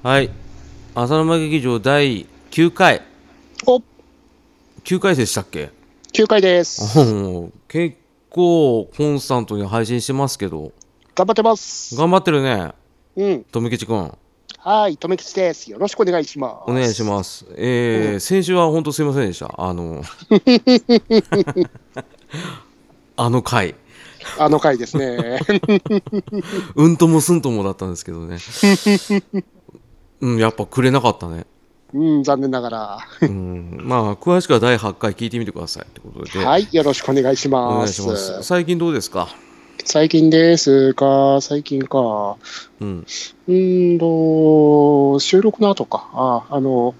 はい。浅沼劇場第9回。お9回でしたっけ？9回です。うん結構コンスタントに配信してますけど、頑張ってます。頑張ってるね。うん。富吉くん。はい、とめきちです。よろしくお願いします。お願いします。えー先週は本当すいませんでした。あの、あの回。あの回ですね。うんともすんともだったんですけどね。うん、やっぱくれなかったね。うん、残念ながら。うん、まあ、詳しくは第8回聞いてみてくださいってことで。はい、よろしくお願いしおます。願いします。最近どうですか？最近ですか、最近か。うん。うーんと、収録の後か。あ、あの、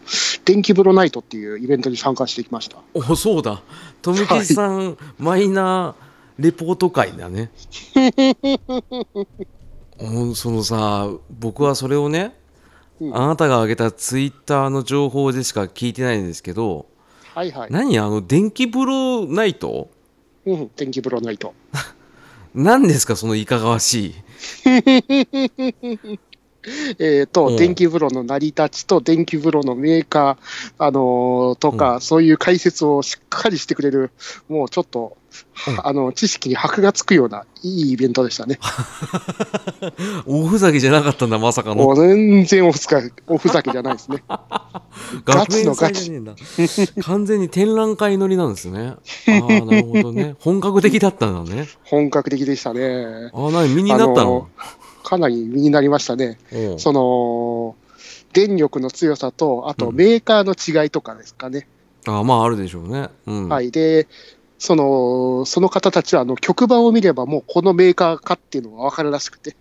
電気風呂ナイトっていうイベントに参加してきました。おそうだ富吉さん、マイナーレポート会だねうんそのさ僕はそれをね、うんあなたが挙げたツイッターの情報でしか聞いてないんですけどはいはい。何あの電気風呂ナイト？うん、電気風呂ナイト。何ですかそのいかがわしい。えっ、と、うん。電気風呂の成り立ちと電気風呂のメーカー、あのーとか、そういう解説をしっかりしてくれる、もうちょっと、うんあの、知識に箔がつくような、いいイベントでしたね。おふざけじゃなかったんだまさかの全然おふざけ、おふざけじゃないですね。ガチのガチ 完全に展覧会乗りなんですねああなるほどね本格的だったんだね本格的でしたね。ああ何身になったの？かなり身になりましたね。うんその、電力の強さと、あとうんメーカーの違いとかですかね。あまああるでしょうね。うん。はい。で、その、その方たちは、あの、曲板を見ればもうこのメーカーかっていうのがわかるらしくて、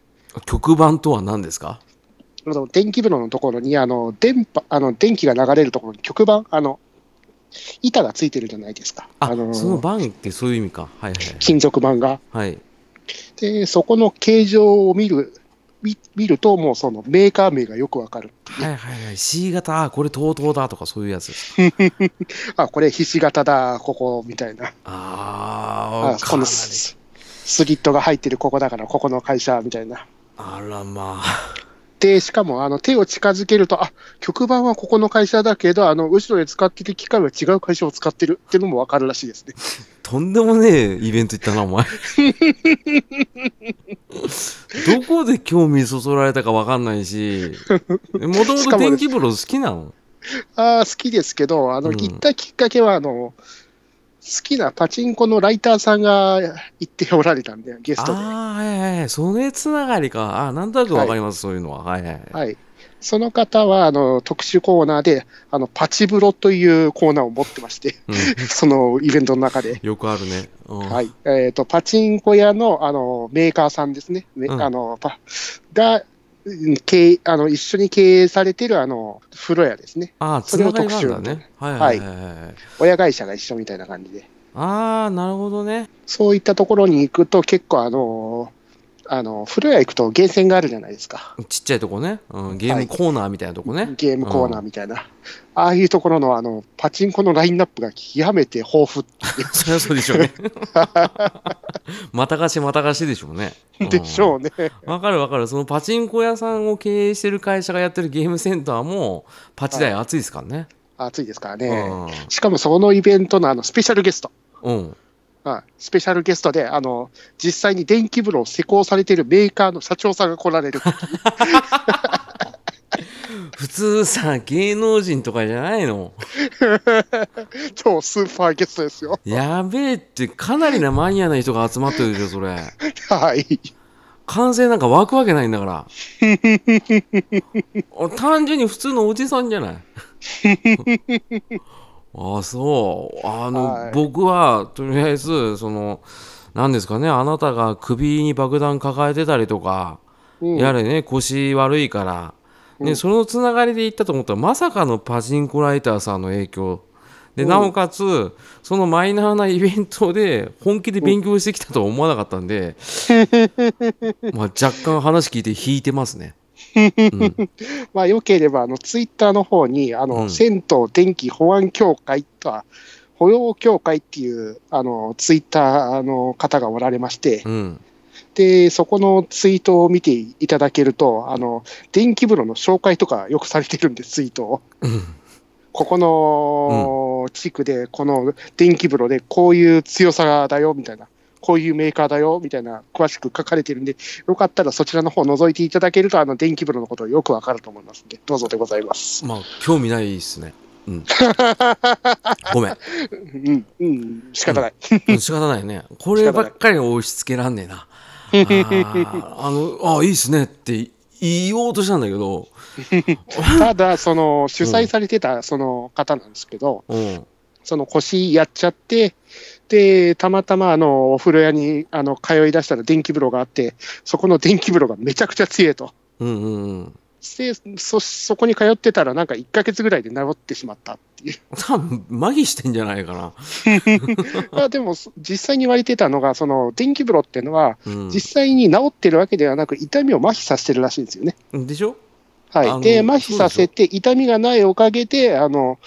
曲板とは何ですか？あの電気風呂のところに、あの、電波、あの、電気が流れるところに曲板、あの、板がついてるじゃないですか。あ、の、その板ってそういう意味か。はいはい金属板が。はい。はい。で、そこの形状を見る、見見ると、もうそのメーカー名がよくわかる。はいはいはい。C 型、あこれ TOTO だとかそういうやつです。あ、これ、ひし形だ、ここ、みたいな。ああ、あこの。ススリットが入ってるここだから、ここの会社、みたいな。あらまあ。で、しかも、あの、手を近づけると、あ、曲板はここの会社だけど、あの、後ろで使ってる機械は違う会社を使ってるっていうのもわかるらしいですね。とんでもねえイベント行ったな、お前。どこで興味そそられたかわかんないし、もともと電気風呂好きなの？ああ、好きですけど、あの、うん行ったきっかけは、あの、好きなパチンコのライターさんが行っておられたんで、ゲストで。ああ、はいはいはい。それつながりか。あなんとなくわかります、そういうのは。はいはいはい。はい。その方は、あの、特殊コーナーで、あの、パチブロというコーナーを持ってまして、うん そのイベントの中で。よくあるね。うんはい。えっ、と、パチンコ屋の、あの、メーカーさんですね。めうんあの、パ、が、うん経営、あの、一緒に経営されてる、あの、風呂屋ですね。ああ、つそれをながりがあるんだ特集ね。はいはいはいはい。親会社が一緒みたいな感じで。ああ、なるほどね。そういったところに行くと、結構、あの、あの、風呂屋行くとゲーセンがあるじゃないですか。ちっちゃいとこね。うん、ゲームコーナーみたいなとこね。ゲームコーナーみたいな。ああいうところの、あの、パチンコのラインナップが極めて豊富 そりゃそうでしょうね。また貸しまた貸しでしょうね。でしょうね。うんわかるわかる。そのパチンコ屋さんを経営してる会社がやってるゲームセンターも、パチ代熱いですからね。暑いですからうね。ん。しかもそのイベントのあのスペシャルゲスト。うん。はい、スペシャルゲストで、あの、実際に電気風呂を施工されているメーカーの社長さんが来られる。普通さ、芸能人とかじゃないの？超スーパーゲストですよ。やべえって、かなりなマニアな人が集まってるでしょ、それ。はい。完成なんか湧くわけないんだから。単純に普通のおじさんじゃない？ああ、そう。あの、はい僕は、とりあえず、その、何ですかね、あなたが首に爆弾抱えてたりとか、うんやれね、腰悪いから、ね、そのつながりで行ったと思ったら、まさかのパチンコライターさんの影響。で、うんなおかつ、そのマイナーなイベントで本気で勉強してきたとは思わなかったんで、まあ若干話聞いて引いてますね。うん、まあ、よければ、あの、ツイッターの方に、あの、うん銭湯電気保安協会とは、保養協会っていう、あの、ツイッターの方がおられまして、うん。で、そこのツイートを見ていただけると、あの、電気風呂の紹介とかよくされてるんです、ツイートを。うんここの地区で、この電気風呂でこういう強さだよみたいな、こういうメーカーだよみたいな、詳しく書かれてるんで、よかったらそちらの方を覗いていただけると、あの電気風呂のことよくわかると思いますんで、どうぞでございます。まあ興味ないですね。うん。ごめん。うん、うん、仕方ない。うん。仕方ないね。こればっかり押し付けらんねえな。あのあいいっすねって言おうとしたんだけど。ただ、その主催されてたその方なんですけど、うん。その腰やっちゃって、で、たまたまあのお風呂屋にあの通い出したら電気風呂があって、そこの電気風呂がめちゃくちゃ強いと。うんうんうんでそそこに通ってたら、なんか1ヶ月ぐらいで治ってしまったっていう。多 分麻痺してんじゃないかな、まあでも、そ実際に言われてたのが、その電気風呂っていうのは、うん、実際に治ってるわけではなく、痛みを麻痺させてるらしいんですよね。でしょ？はい、で、麻痺させて、痛みがないおかげで、あの、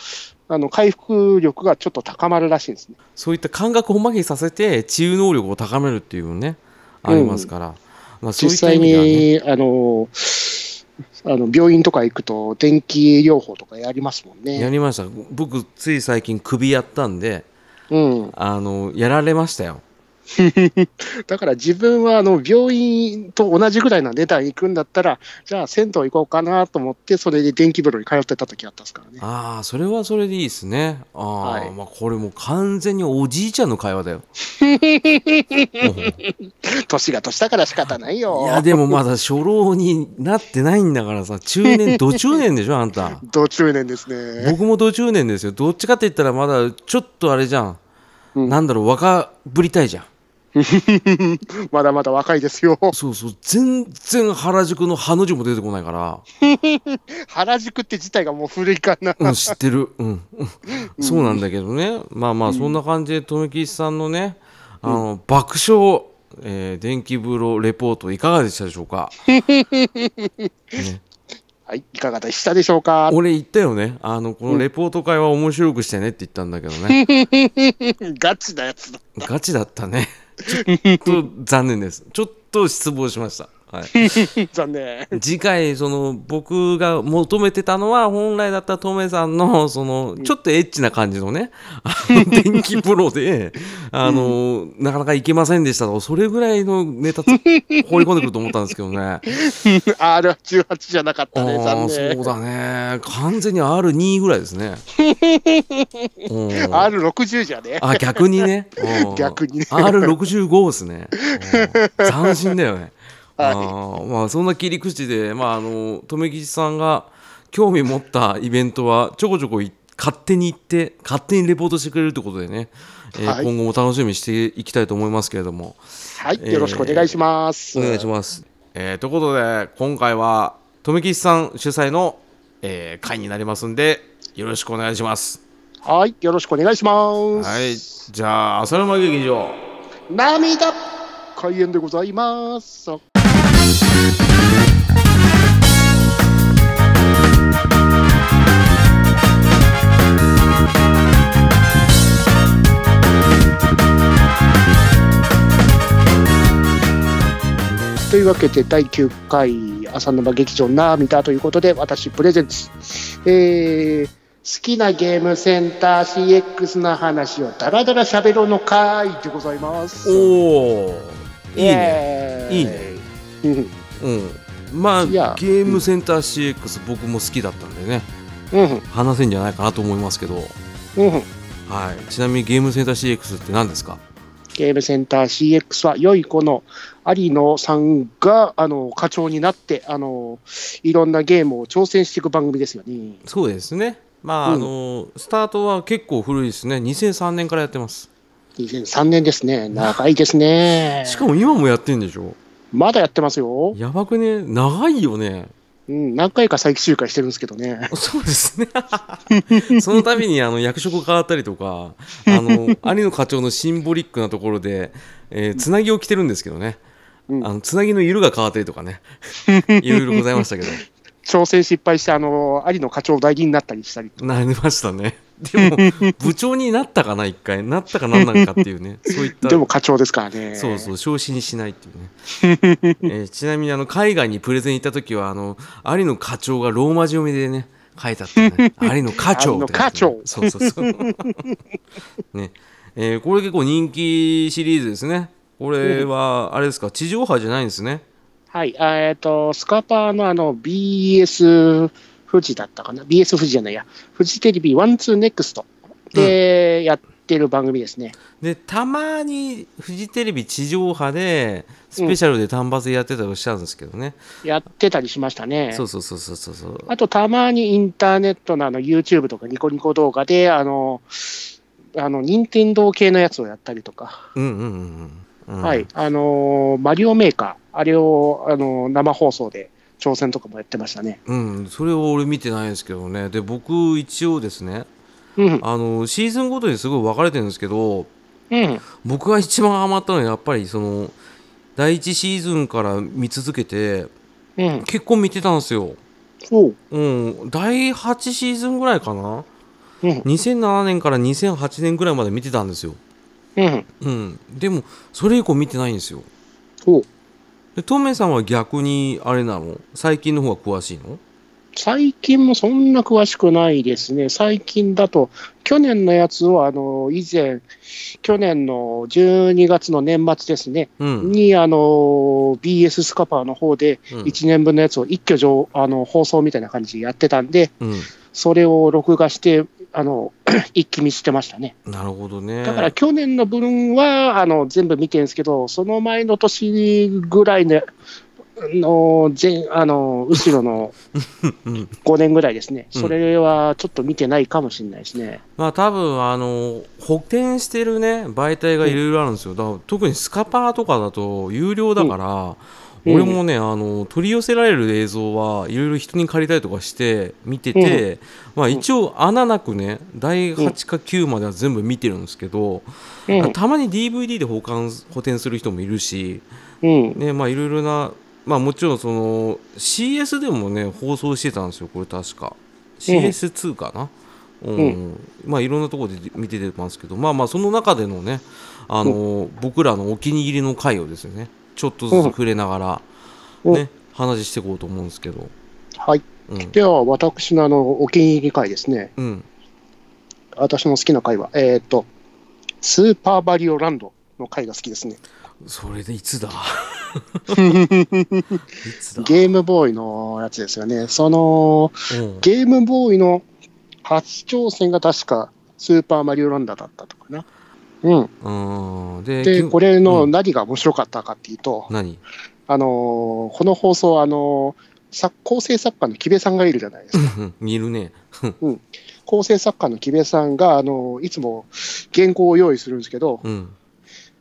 あの回復力がちょっと高まるらしいんですね。そういった感覚を麻痺させて治癒能力を高めるっていうねありますから、まあ、そういった実際意味ではね。に、あの、あの病院とか行くと、電気療法とかやりますもんね。やりました。僕つい最近首やったんでうん、あのやられましたよ だから自分はあの病院と同じぐらいの値段行くんだったら、じゃあ銭湯行こうかなと思って、それで電気風呂に通ってた時あったんですからね。ああそれはそれでいいですね。ああ、はい。まあこれもう完全におじいちゃんの会話だよ。年が年だから仕方ないよ。いやでもまだ初老になってないんだからさ中年ど中年でしょ あんた。同中年ですね。僕もど中年ですよ。どっちかって言ったらまだちょっとあれじゃん、うん。なんだろう若ぶりたいじゃん まだまだ若いですよ。そうそう。全然原宿のハの字も出てこないから。原宿って自体がもう古いかな。うん、知ってる、うん、うん。そうなんだけどね、まあまあ、そんな感じで、富吉さんのね、あの爆笑、えー電気風呂レポート、いかがでしたでしょうか？ね、はい、いかがでしたでしょうか？俺言ったよね、あのこのレポート会は面白くしてねって言ったんだけどね、ガチなやつだ。ガチだったね、ちょっと残念です、ちょっと失望しました。はい、残念。次回その僕が求めてたのは本来だったらトメさんの そのちょっとエッチな感じのね あの電気プロであのなかなかいけませんでしたと。それぐらいのネタつ放り込んでくると思ったんですけどね。R18 じゃなかっあたね、残あそう念。だね。完全に R2 ぐらいですね。うん。R60 じゃね。あ逆にね。うん。逆にね。R65 ですね。うん。斬新だよねはい。まあそんな切り口でまああの留吉さんが興味持ったイベントはちょこちょこい勝手に行って勝手にレポートしてくれるということでね、えーはい。今後も楽しみにしていきたいと思いますけれども。はい、よろしくお願いします。お願いします、えーということで今回は留吉さん主催の、えー会になりますんでよろしくお願いします。はい、よろしくお願いします。はい。じゃあ浅沼劇場。涙開演でございます。というわけで第9回浅沼劇場涙ということで私プレゼンツ、えー好きなゲームセンター CX な話をダラダラ喋ろうの会でございます。おおいいね。ねいいね。うん。うん、まあゲームセンター CX 僕も好きだったんでね。うん。話せんじゃないかなと思いますけど、うん。はい、ちなみにゲームセンター CX って何ですか？ゲームセンター CX は良い子の有野さんがあの課長になってあのいろんなゲームを挑戦していく番組ですよね。そうですねまあ、うんあのスタートは結構古いですね2003年からやってます2003年ですね。長いですね。しかも今もやってんでしょ？まだやってますよ。やばくね？長いよねうん、何回か再集会してるんですけどね。そうですね その度にあの役職変わったりとかあの有野課長のシンボリックなところで、えーつなぎを着てるんですけどね、うん。あのつなぎの色が変わったりとかね。いろいろございましたけど。挑戦失敗してあの有野課長代理になったりしたり。なりましたね。でも部長になったかな一回。なったかなんなんかっていうね。そういった。でも課長ですからね。そうそう昇進しないっていうね、えーちなみにあの海外にプレゼン行った時はあの有野課長がローマ字読みでね書いてあってね。有野課長って書いてあってね。そうそうそう。ね。えーこれ結構人気シリーズですねこれはあれですか地上波じゃないんですねはい。あえっ、と、スカパーのあの BS 富士だったかな ?BS 富士じゃないや。フジテレビ ONE TWO NEXTでやってる番組ですね。でたまにフジテレビ地上波でスペシャルで単発でやってたりしたんですけどね、やってたりしましたね。そうそうそうそうそうそうあと、たまにインターネットのあの YouTube とかニコニコ動画で、あの、あの、任天堂系のやつをやったりとか、うんうんうんうんはい。あのーマリオメーカー、あれを、あのー生放送で挑戦とかもやってましたね。うん、それを俺見てないんですけどねで僕一応ですねうん。あのシーズンごとにすごい分かれてるんですけどうん。僕が一番ハマったのはやっぱりその第1シーズンから見続けてうん。結構見てたんですよおう。うん第8シーズンぐらいかな？うん。2007年から2008年ぐらいまで見てたんですようん。うん。でもそれ以降見てないんですよ。おう。でトメさんは逆にあれなの？最近の方が詳しいの？最近もそんな詳しくないですね。最近だと、去年のやつを、あの、以前、去年の12月の年末ですね、うん。に、あの、BS スカパーの方で、うん。1年分のやつを一挙上、あの、放送みたいな感じでやってたんで、うん。それを録画して、あの、一気見してましたね。なるほどね。だから去年の分は、あの、全部見てるんですけど、その前の年ぐらいの、の前あの後ろのうん5年ぐらいですね、うん。それはちょっと見てないかもしれないですね。まあ多分あの補填してるね媒体がいろいろあるんですよ。だから特にスカパーとかだと有料だから、うん俺もねあの取り寄せられる映像はいろいろ人に借りたりとかして見てて、まあ一応穴なくね第8か9までは全部見てるんですけど、うん、たまに DVD で保管補填する人もいるしうん、ねまあいろいろなまあもちろんその CS でもね放送してたんですよこれ確か。CS2 かな、うん。まあいろんなところで見ててますけどまあまあその中でのねあの、僕らのお気に入りの回をですねちょっとずつ触れながら、うんね話していこうと思うんですけどはい。うんでは、私のあのお気に入り回ですね、うん私の好きな回は、えっ、と、スーパーバリオランドの回が好きですね。それでいつだ？いつだ、ゲームボーイのやつですよね。その、うんゲームボーイの初挑戦が確かスーパーマリオランダだったとかな。うん。うんでで、きこれのうん何が面白かったかっていうと、何？あのーこの放送、あのー作構成作家の木部さんがいるじゃないですか。るね 構成作家の木部さんが、あのーいつも原稿を用意するんですけど、うん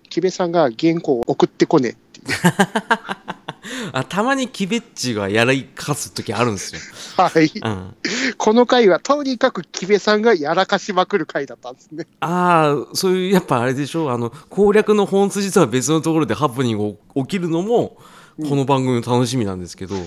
木部さんが原稿を送ってこねえっていう。あたまにキベッチがやらかす時あるんですよ、はい。うん、この回はとにかく木部さんがやらかしまくる回だったんですね。ああそういうやっぱあれでしょあの攻略の本筋とは別のところでハプニングが起きるのもこの番組の楽しみなんですけど、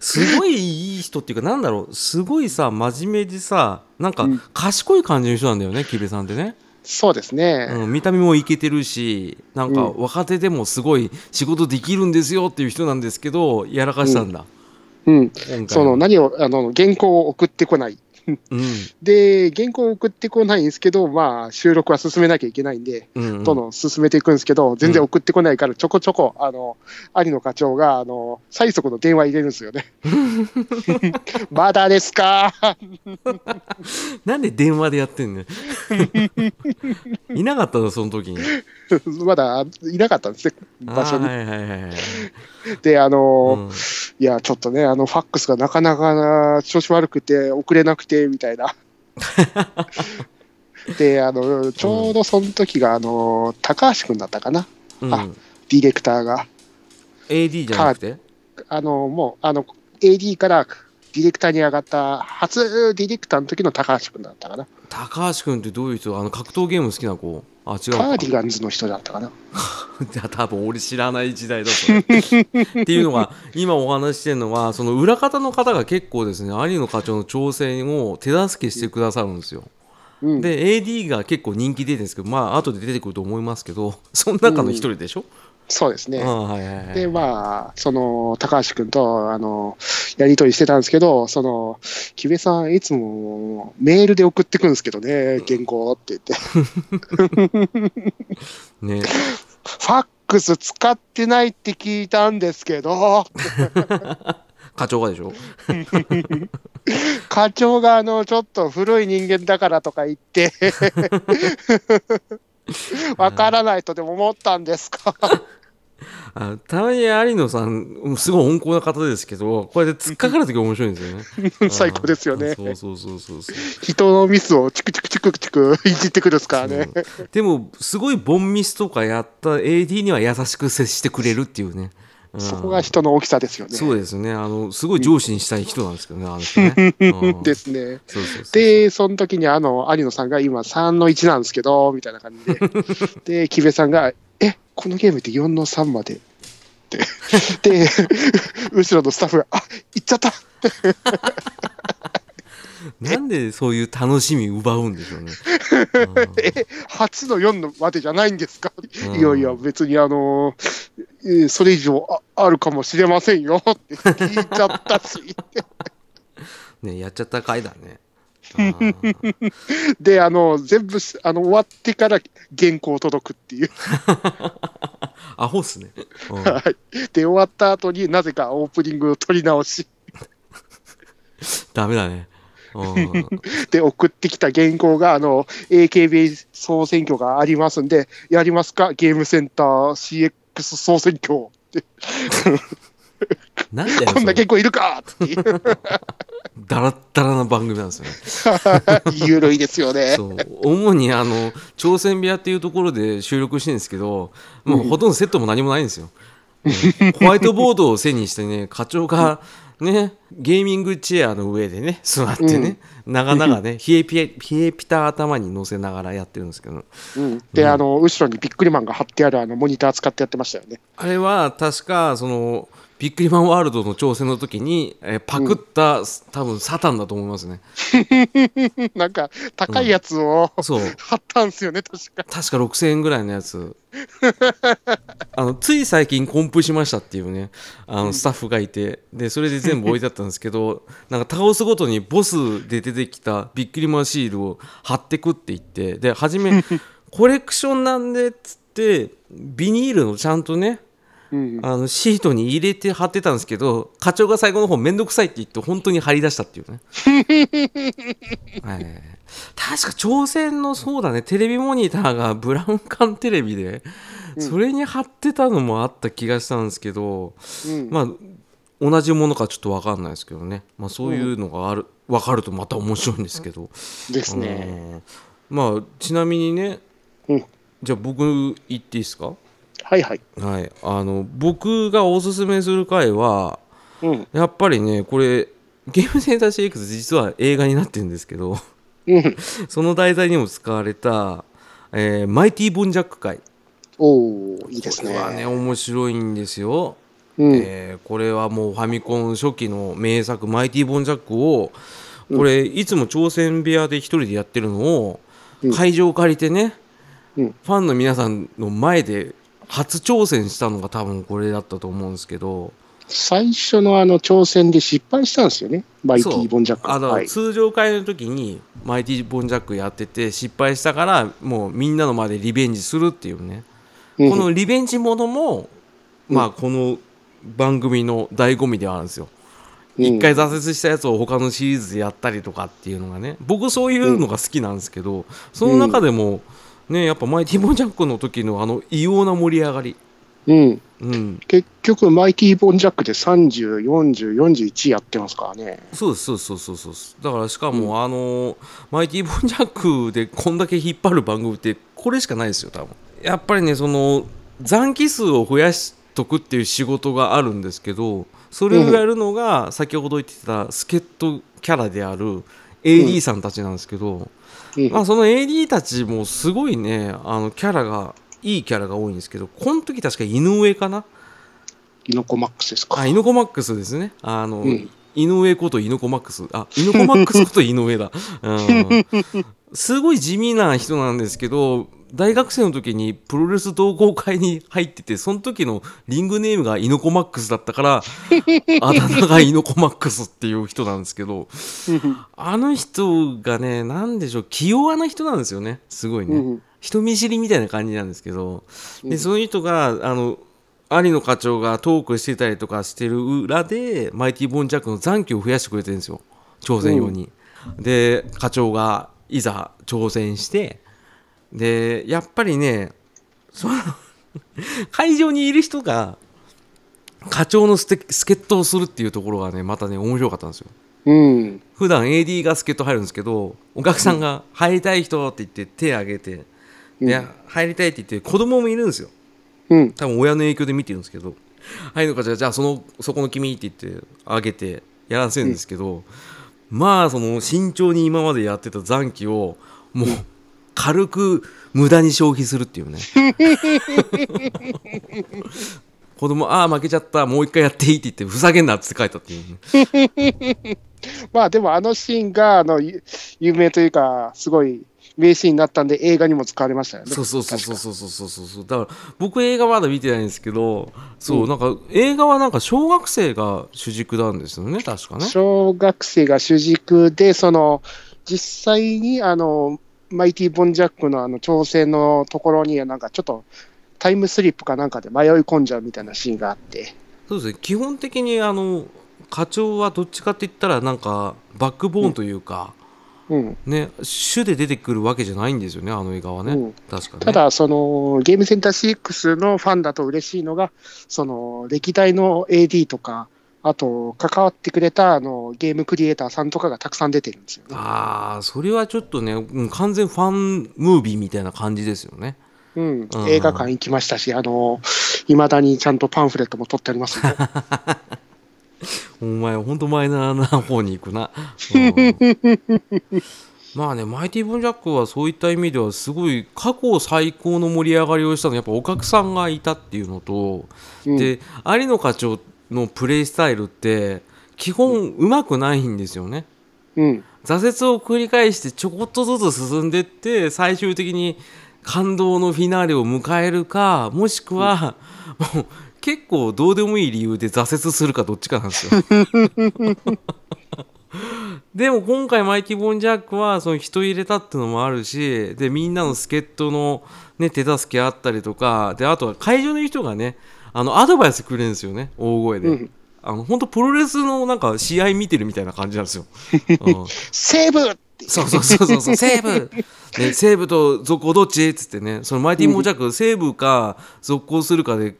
すごいいい人っていうかなんだろう。すごいさ真面目でさなんかうん。賢い感じの人なんだよね木部さんってね、そうですね。うん、見た目もイケてるしなんかうん若手でもすごい仕事できるんですよっていう人なんですけどやらかしたんだ、うん。今回はその何を、あの、原稿を送ってこない。うん。で、原稿を送ってこないんですけど、まあ、収録は進めなきゃいけないんで、うんうん。どんどん進めていくんですけど、全然送ってこないから、ちょこちょこ、あの、有野課長が、あの、最速の電話入れるんですよね。まだですか？なんで電話でやってんの？いなかったのその時に まだいなかったんですね、場所に。あーはいはいはいはいで、あの、うんいや、ちょっとね、あの、ファックスがなかなか調子悪くて、送れなくて、みたいな。で、あの、ちょうどその時が、あの、高橋君だったかな、うんあディレクターが。AD じゃなくて？あの、もう、あの、AD からディレクターに上がった、初ディレクターの時の高橋君だったかな。高橋君ってどういう人？あの格闘ゲーム好きな子あ違うかカーディガンズの人だったかな。じゃあ多分俺知らない時代だそれっていうのが 今お話ししてるのはその裏方の方が結構ですね有野課長の挑戦を手助けしてくださるんですよ。うん、で AD が結構人気出てるんですけどまあ後で出てくると思いますけどその中の一人でしょ、そうですね。ああはいはいはい。で、まあ、その、高橋君と、あの、やりとりしてたんですけど、その、木部さん、いつもメールで送ってくるんですけどね、原稿って言って。ね。ファックス使ってないって聞いたんですけど、課長がでしょ？課長があの、ちょっと古い人間だからとか言って、わからないとでも思ったんですか？あたまに有野さんすごい温厚な方ですけどこれで突っかかる時面白いんですよね。最高ですよね。あそうそうそうそう人のミスをチクチクチクチクいじってくるですからね。でもすごいボンミスとかやった AD には優しく接してくれるっていうね、うんそこが人の大きさですよね。そうですねあのすごい上司にしたい人なんですけどねあの人ね、う んですね。そうそうそうで、その時にあの、有野さんが今3の1なんですけど、みたいな感じで。で、木部さんが、え、このゲームって4の3まで？って。で、後ろのスタッフが、あ、行っちゃったなんでそういう楽しみ奪うんでしょうね。え、8の4のまでじゃないんですか、うんいやいや、別にあのえーそれ以上ああるかもしれませんよって聞いちゃったし。ねやっちゃった回だね。で、あの、全部し、あの、終わってから原稿届くっていう。アホっすね。うんはい。で、終わった後になぜかオープニングを取り直し。ダメだね。うんで、送ってきた原稿が、あの、AKB 総選挙がありますんで、やりますか？ゲームセンター CX 総選挙なんだよ、こんなそれ原稿いるかっていう、ダラッダラな番組なんですよね。ゆるいですよね。そう主にあの朝鮮部屋っていうところで収録してるんですけど、もうほとんどセットも何もないんですよ。う んホワイトボードを背にしてね、課長がね、ゲーミングチェアの上でね、座ってね、長々ね、冷えピエ冷えピタ頭に乗せながらやってるんですけど、うん、で、あの、後ろにビックリマンが貼ってあるあのモニター使ってやってましたよね。あれは確かそのビックリマンワールドの挑戦の時に、えーパクった、多分サタンだと思いますね。なんか、高いやつをそう。貼ったんですよね、確か。確か6000円ぐらいのやつ あのつい最近コンプしましたっていうねあのスタッフがいてでそれで全部置いてあったんですけど なんか倒すごとにボスで出てきたビックリマンシールを貼ってくって言ってで初めコレクションなんでっつってビニールのちゃんとねうん、あのシートに入れて貼ってたんですけど課長が最後の方めんどくさいって言って本当に貼り出したっていうね、はい確か朝鮮のそうだね。テレビモニターがブラウン管テレビでそれに貼ってたのもあった気がしたんですけど、うん。まあ同じものかちょっと分かんないですけどね、まあ、そういうのがある、分かるとまた面白いんですけど、ですね。うん。まあちなみにね、うん。じゃあ僕言っていいですか？はいはい。はい、あの僕がおすすめする回はうん。やっぱりねこれゲームセンター CX 実は映画になってるんですけど。うん。その題材にも使われた、えーマイティボンジャック回おー、いいですね。これはね面白いんですよ、うん。えーこれはもうファミコン初期の名作マイティボンジャックをこれいつも挑戦部屋で一人でやってるのをうん会場を借りてね、うんファンの皆さんの前で初挑戦したのが多分これだったと思うんですけど最初のあの挑戦で失敗したんですよね。マイティ・ボンジャック。あの、はい。通常会の時にマイティ・ボンジャックやってて失敗したからもうみんなの前でリベンジするっていうね、うん。このリベンジものも、まあこの番組の醍醐味ではあるんですよ。一、回挫折したやつを他のシリーズでやったりとかっていうのがね。僕そういうのが好きなんですけど、その中でもねやっぱマイティ・ボンジャックの時のあの異様な盛り上がりうん。うん。結局、マイティ・ボンジャックで30、40、41やってますからね。そうですそうですそうそうそうです。だからしかも、あのマイティ・ボンジャックでこんだけ引っ張る番組ってこれしかないですよ多分。やっぱりねその残機数を増やしとくっていう仕事があるんですけどそれをやるのが先ほど言ってた助っ人キャラである AD さんたちなんですけど、うん。まあ、その AD たちもすごいねあのキャラがいいキャラが多いんですけどこの時確か井上かな？イノコマックスですか。あ、イノコマックスですね。あの、うん井上ことイノコマックス。あ、イノコマックスこと井上だ。うん、すごい地味な人なんですけど、大学生の時にプロレス同好会に入ってて、その時のリングネームがイノコマックスだったから、あだ名がイノコマックスっていう人なんですけど、あの人がね、なんでしょう、気弱な人なんですよね。すごいね。うん人見知りみたいな感じなんですけど、うんでその人があの有野課長がトークしてたりとかしてる裏でマイティボンジャックの残機を増やしてくれてるんですよ挑戦用に。で課長がいざ挑戦してでやっぱりねその 会場にいる人が課長の助助っ人をするっていうところがねまたね面白かったんですよ。うん。普段 AD が助っ人入るんですけどお客さんが「入りたい人」って言って手挙げて、うんで入りたいって言って子供もいるんですよ。うん。多分親の影響で見てるんですけど「はいのかじゃあじゃあそのそこの君」って言ってあげてやらせるんですけど、まあその慎重に今までやってた残機をもう軽く無駄に消費するっていうね。子供ああ負けちゃった。もう一回やっていいって言ってふざけんなって書いたっていう。ね まあでもあのシーンがあのゆ有名というか、すごい名シーンになったんで、映画にも使われましたよね。そうそうそうそうそう。そうそうだから僕映画まだ見てないんですけどそう、なんか映画はなんか小学生が主軸なんですよね確かね。小学生が主軸で、その実際にあのマイティ・ボンジャックのあの挑戦のところに、なんかちょっとタイムスリップかなんかで迷い込んじゃうみたいなシーンがあって、そうですね。基本的にあの課長はどっちかって言ったらなんかバックボーンというか、うんね主で出てくるわけじゃないんですよねあの映画はね、うん。確かね。ただ、そのゲームセンター6のファンだと嬉しいのが、その歴代の AD とか、あと関わってくれたあのゲームクリエイターさんとかがたくさん出てるんですよね。ああそれはちょっとねうん完全ファンムービーみたいな感じですよね。うん。うん、映画館行きましたし、あの、いまだにちゃんとパンフレットも取ってありますね。お前ほんとマイナーな方に行くな、うん。まあねマイティ・ボンジャックはそういった意味ではすごい過去最高の盛り上がりをしたの。はやっぱお客さんがいたっていうのと、うん。で有野課長のプレイスタイルって基本うまくないんですよね。うん。挫折を繰り返してちょこっとずつ進んでって最終的に感動のフィナーレを迎えるかもしくは、もう結構どうでもいい理由で挫折するかどっちかなんですよ。でも今回マイティ・ボンジャックはその人入れたっていうのもあるしでみんなの助っ人の、ね、手助けあったりとかであとは会場の人がねあのアドバイスくれるんですよね大声で。うんあの本当プロレスのなんか試合見てるみたいな感じなんですよ。うんセーブそうそうそうそうそう、西武、ね、西武と続行どっち？っつってね、そのマイティモージャック、西武か続行するかで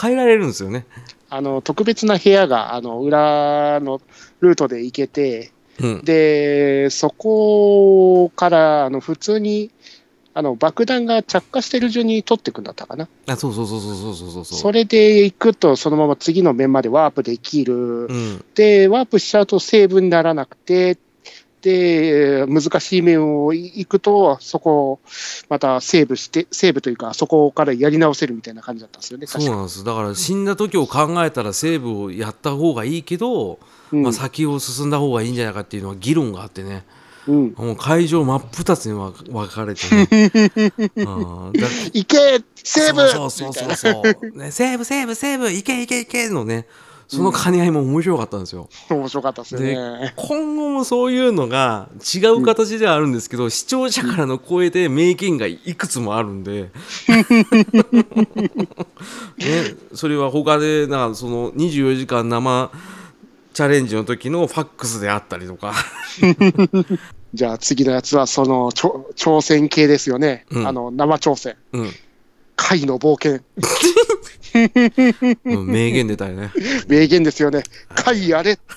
変えられるんですよね。あの、特別な部屋が、あの、裏のルートで行けて、うん、で、そこから、あの、普通に、あの、爆弾が着火してる順に取っていくんだったかな。あそうそうそうそうそうそうそうそれで行くと、そのまま次の面までワープできる。うん、で、ワープしちゃうとセーブにならなくて、で、難しい面を行くと、そこをまたセーブして、セーブというか、そこからやり直せるみたいな感じだったんですよね、そうなんです。だから死んだ時を考えたら西武をやった方がいいけど、うんまあ先を進んだ方がいいんじゃないかっていうのは議論があってね。うん。もう会場真っ二つに分分かれてね。うんだ行けセーブそうそうそうそうそう、ね、セーブセーブセーブいけいけいけのねその兼ね合いも面白かったんですよ、面白かったですね。今後もそういうのが違う形ではあるんですけど、視聴者からの声で名言がいくつもあるんで、ね、それは他でなんかその24時間生チャレンジの時のファックスであったりとか じゃあ次のやつは、その、挑戦系ですよね。うんあの、生挑戦。うん貝の冒険。うん名言出たよね名言ですよね。会やれ。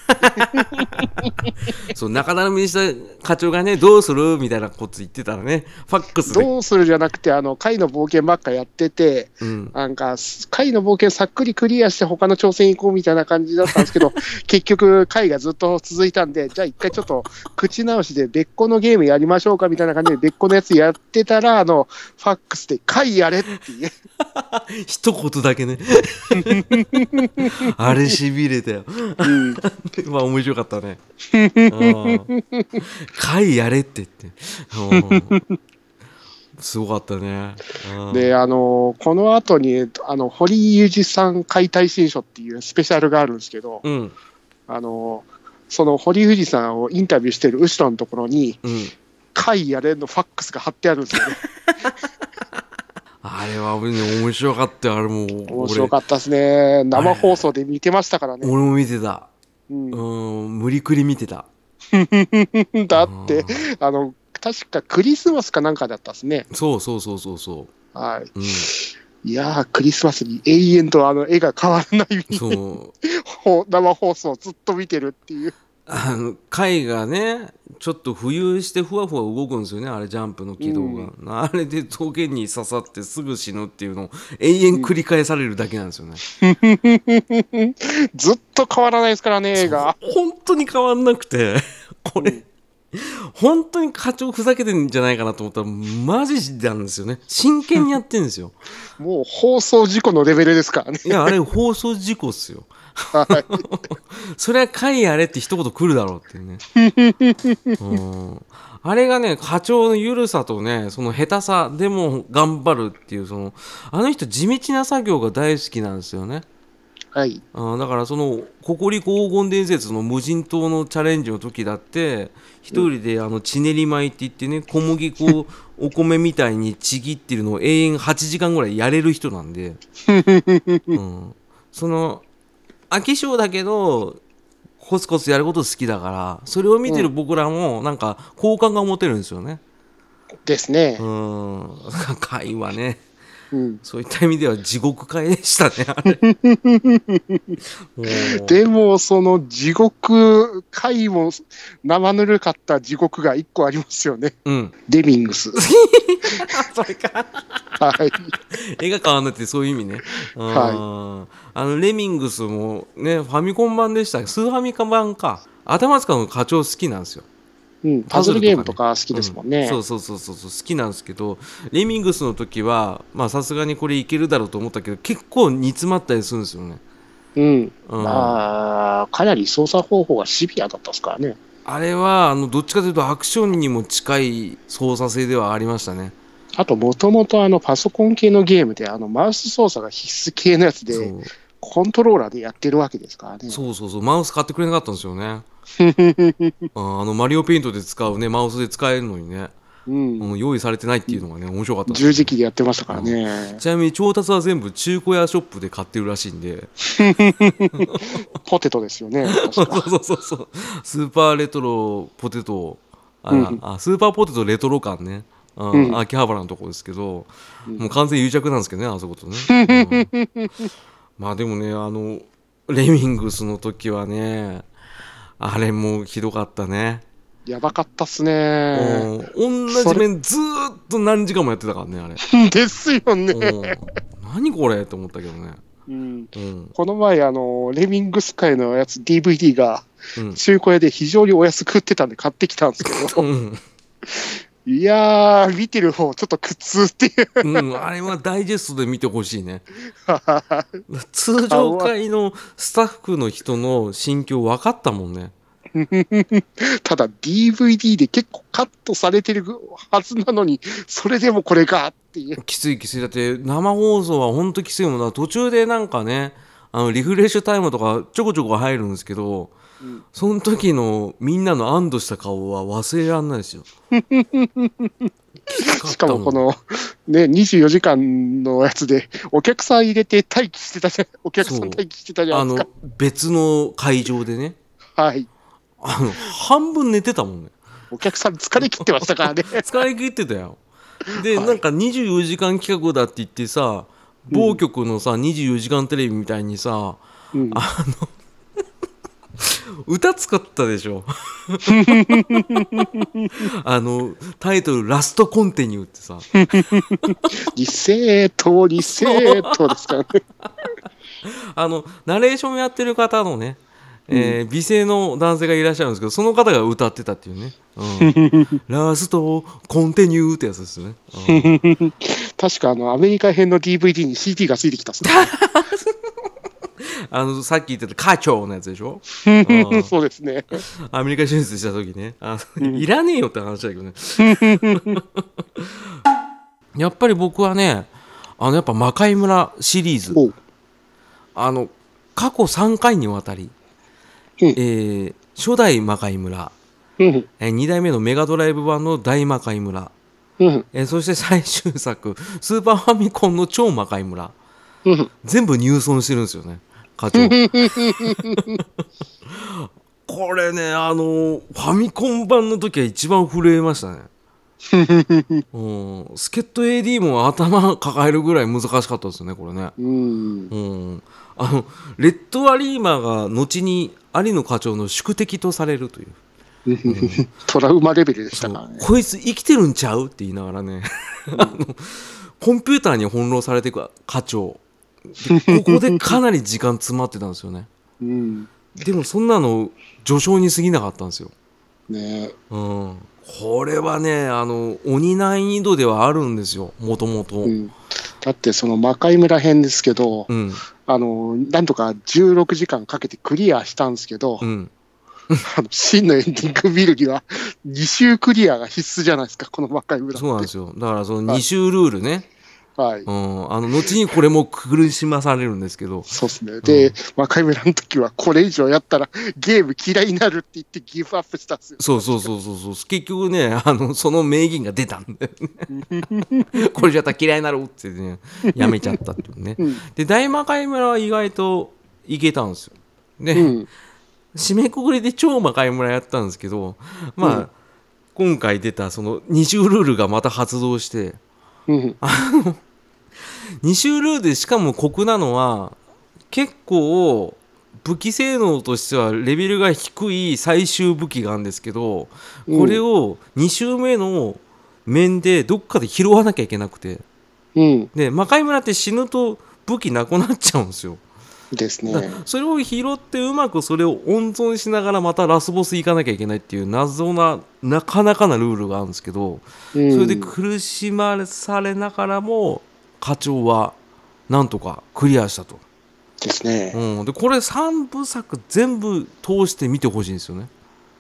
そう中並みにした課長がねどうするみたいなこと言ってたらねファックスで、どうするじゃなくて、あの、会の冒険ばっかやってて、うん、なんか、会の冒険さっくりクリアして他の挑戦行こうみたいな感じだったんですけど、結局、会がずっと続いたんで、じゃあ一回ちょっと口直しで別個のゲームやりましょうかみたいな感じで別個のやつやってたら、あの、ファックスで会やれっていう。一言だけね。あれしびれたよ。うん、まあ面白かったね。うん。会やれって言って。うん。すごかったね。うん。で、あの、この後に、あの、堀井裕二さん解体新書っていうスペシャルがあるんですけど、うん。あの、その堀井裕二さんをインタビューしてる後ろのところに、うん。会やれのファックスが貼ってあるんですよね。あれはね面白かったよあれもう面白かったですね。生放送で見てましたからね。俺俺も見てたうんうん無理くり見てた だって、あの、確かクリスマスかなんかだったですね。そうそうそうそうそはい。ううんいやー、クリスマスに永遠とあの絵が変わらないそう ほ生放送をずっと見てるっていう。あの貝がねちょっと浮遊してふわふわ動くんですよね。あれジャンプの軌道が、あれで峠に刺さってすぐ死ぬっていうのを永遠繰り返されるだけなんですよね、ずっと変わらないですからね、映画。本当に変わんなくてこれ、本当に課長ふざけてんじゃないかなと思ったらマジなんですよね。真剣にやってんですよ。もう放送事故のレベルですからね。いやあれ放送事故っすよはいそれは貝やれって一言来るだろうっていうね。うんあれがね、課長の緩さとね、その下手さでも頑張るっていう、その、あの人地道な作業が大好きなんですよね。はい。あだからその、ココリコ黄金伝説の無人島のチャレンジの時だって、一人であの、ちねり米って言ってね、小麦粉をお米みたいにちぎってるのを永遠8時間ぐらいやれる人なんで、うん、その、飽き性だけど、コツコツやること好きだから、それを見てる僕らも、なんか、好感が持てるんですよね。ですねう。ん。会はね、うん、そういった意味では地獄会でしたね、でも、その地獄、回も生ぬるかった地獄が一個ありますよね。うん。レミングス。それか。はい。絵が変わんないってそういう意味ね。はあの、レミングスもね、ファミコン版でしたスーファミコン版か。頭使うの課長好きなんですよ。うん、パズルゲームとか好きですもんね。そうそうそうそうそう。好きなんですけどレミングスの時はまあさすがにこれいけるだろうと思ったけど結構煮詰まったりするんですよね、うん。うん。まあ、かなり操作方法がシビアだったですからね。あれはあのどっちかというとアクションにも近い操作性ではありましたね。あと、もともとあのパソコン系のゲームで、あのマウス操作が必須系のやつそで、う。コントローラーでやってるわけですからね。そうそうそう。マウス買ってくれなかったんですよねああのマリオペイントで使うねマウスで使えるのにね、うん。うん、用意されてないっていうのがね面白かった十字キーでやってましたからね。ちなみに調達は全部中古屋ショップで買ってるらしいんで。ポテトですよね。そうそうそうそう。スーパーレトロポテトあ、うん。あスーパーポテトレトロ感ね、あうん。秋葉原のとこですけど、うん。もう完全癒着なんですけどねあそことね、うん。まあでもねあのレミングスの時はねあれもうひどかったね、やばかったっすね。うん。同じ面ずーっと何時間もやってたからねあれ、ですよね。うん。何これって思ったけどね。うん。うん。この前、あの、レミングス界のやつ DVD がうん。中古屋で非常にお安く売ってたんで買ってきたんですけど、うんいやー、見てる方ちょっと苦痛っていう。うん、あれはダイジェストで見てほしいね。通常会のスタッフの人の心境分かったもんね。ただ DVD で結構カットされてるはずなのに、それでもこれかっていう。きついきつい。だって生放送はほんときついもんな。途中でなんかね、あのリフレッシュタイムとかちょこちょこ入るんですけど、うんその時のみんなの安堵した顔は忘れられないですよ。しかもこの、ね、24時間のやつで、お客さん入れて待機してたじゃ、お客さん待機してたじゃあのないですか。別の会場でね、はい。あの半分寝てたもんね。お客さん疲れ切ってましたからね。疲れ切ってたよ。で、はいなんか24時間企画だって言ってさ、某局のさ24時間テレビみたいにさうん、歌使ったでしょ。あのタイトル「ラストコンティニュー」ってさ。リセート、リセートですからね。あのナレーションやってる方のね、えー美声の男性がいらっしゃるんですけどその方が歌ってたっていうね「うん、ラストコンティニュー」ってやつですね、うん。確かあの、アメリカ編の DVD に CD がついてきたっすね。あのさっき言ってた課長のやつでしょ？ん。そうですね。アメリカ進出した時ね。あ、いらねえよって話だけどね。やっぱり僕はねあのやっぱ魔界村シリーズ。あの過去3回にわたり、うん。えー初代魔界村、うん。え2代目のメガドライブ版の大魔界村、うん。えーそして最終作スーパーファミコンの超魔界村。うん。全部入村してるんですよね課長 これねあのファミコン版の時は一番震えましたね。うん、助っ人 AD も頭抱えるぐらい難しかったですよねこれね。うん。うん。あのレッドアリーマが後に有野課長の宿敵とされるという。トラウマレベルでしたからね。こいつ生きてるんちゃうって言いながらね。あのコンピューターに翻弄されていく課長。でここでかなり時間詰まってたんですよね。うん。でもそんなの序章に過ぎなかったんですよ、ね。うん、これはねあの鬼難易度ではあるんですよ。もともとうん。だってその魔界村編ですけど、うん。あの、なんとか16時間かけてクリアしたんですけど、うん。あの真のエンディング見るには2周クリアが必須じゃないですか、この魔界村って。そうなんですよ。だからその2周ルールね、はい。はい、うん、あの後にこれも苦しまされるんですけど。そうですね。で、うん、若い村の時はこれ以上やったらゲーム嫌いになるって言ってギブアップしたんですよ。そうそうそうそうそう。結局ね、あのその名言が出たんでね。これじゃったら嫌いになるってね、やめちゃったっていうね。うん、で、大魔界村は意外といけたんですよ。ね、うん、締めくくりで超魔界村やったんですけど、まあ、今回出たその二重ルールがまた発動して、あの2周ルールでしかも酷なのは結構武器性能としてはレベルが低い最終武器があるんですけどこれを2周目の面でどっかで拾わなきゃいけなくて、うん、で魔界村って死ぬと武器なくなっちゃうんですよ。ですね、それを拾ってうまくそれを温存しながらまたラスボス行かなきゃいけないっていう謎ななかなかなルールがあるんですけど、うん、それで苦しまされながらも課長はなんとかクリアしたと、ですね。うん、でこれ3部作全部通して見てほしいんですよね、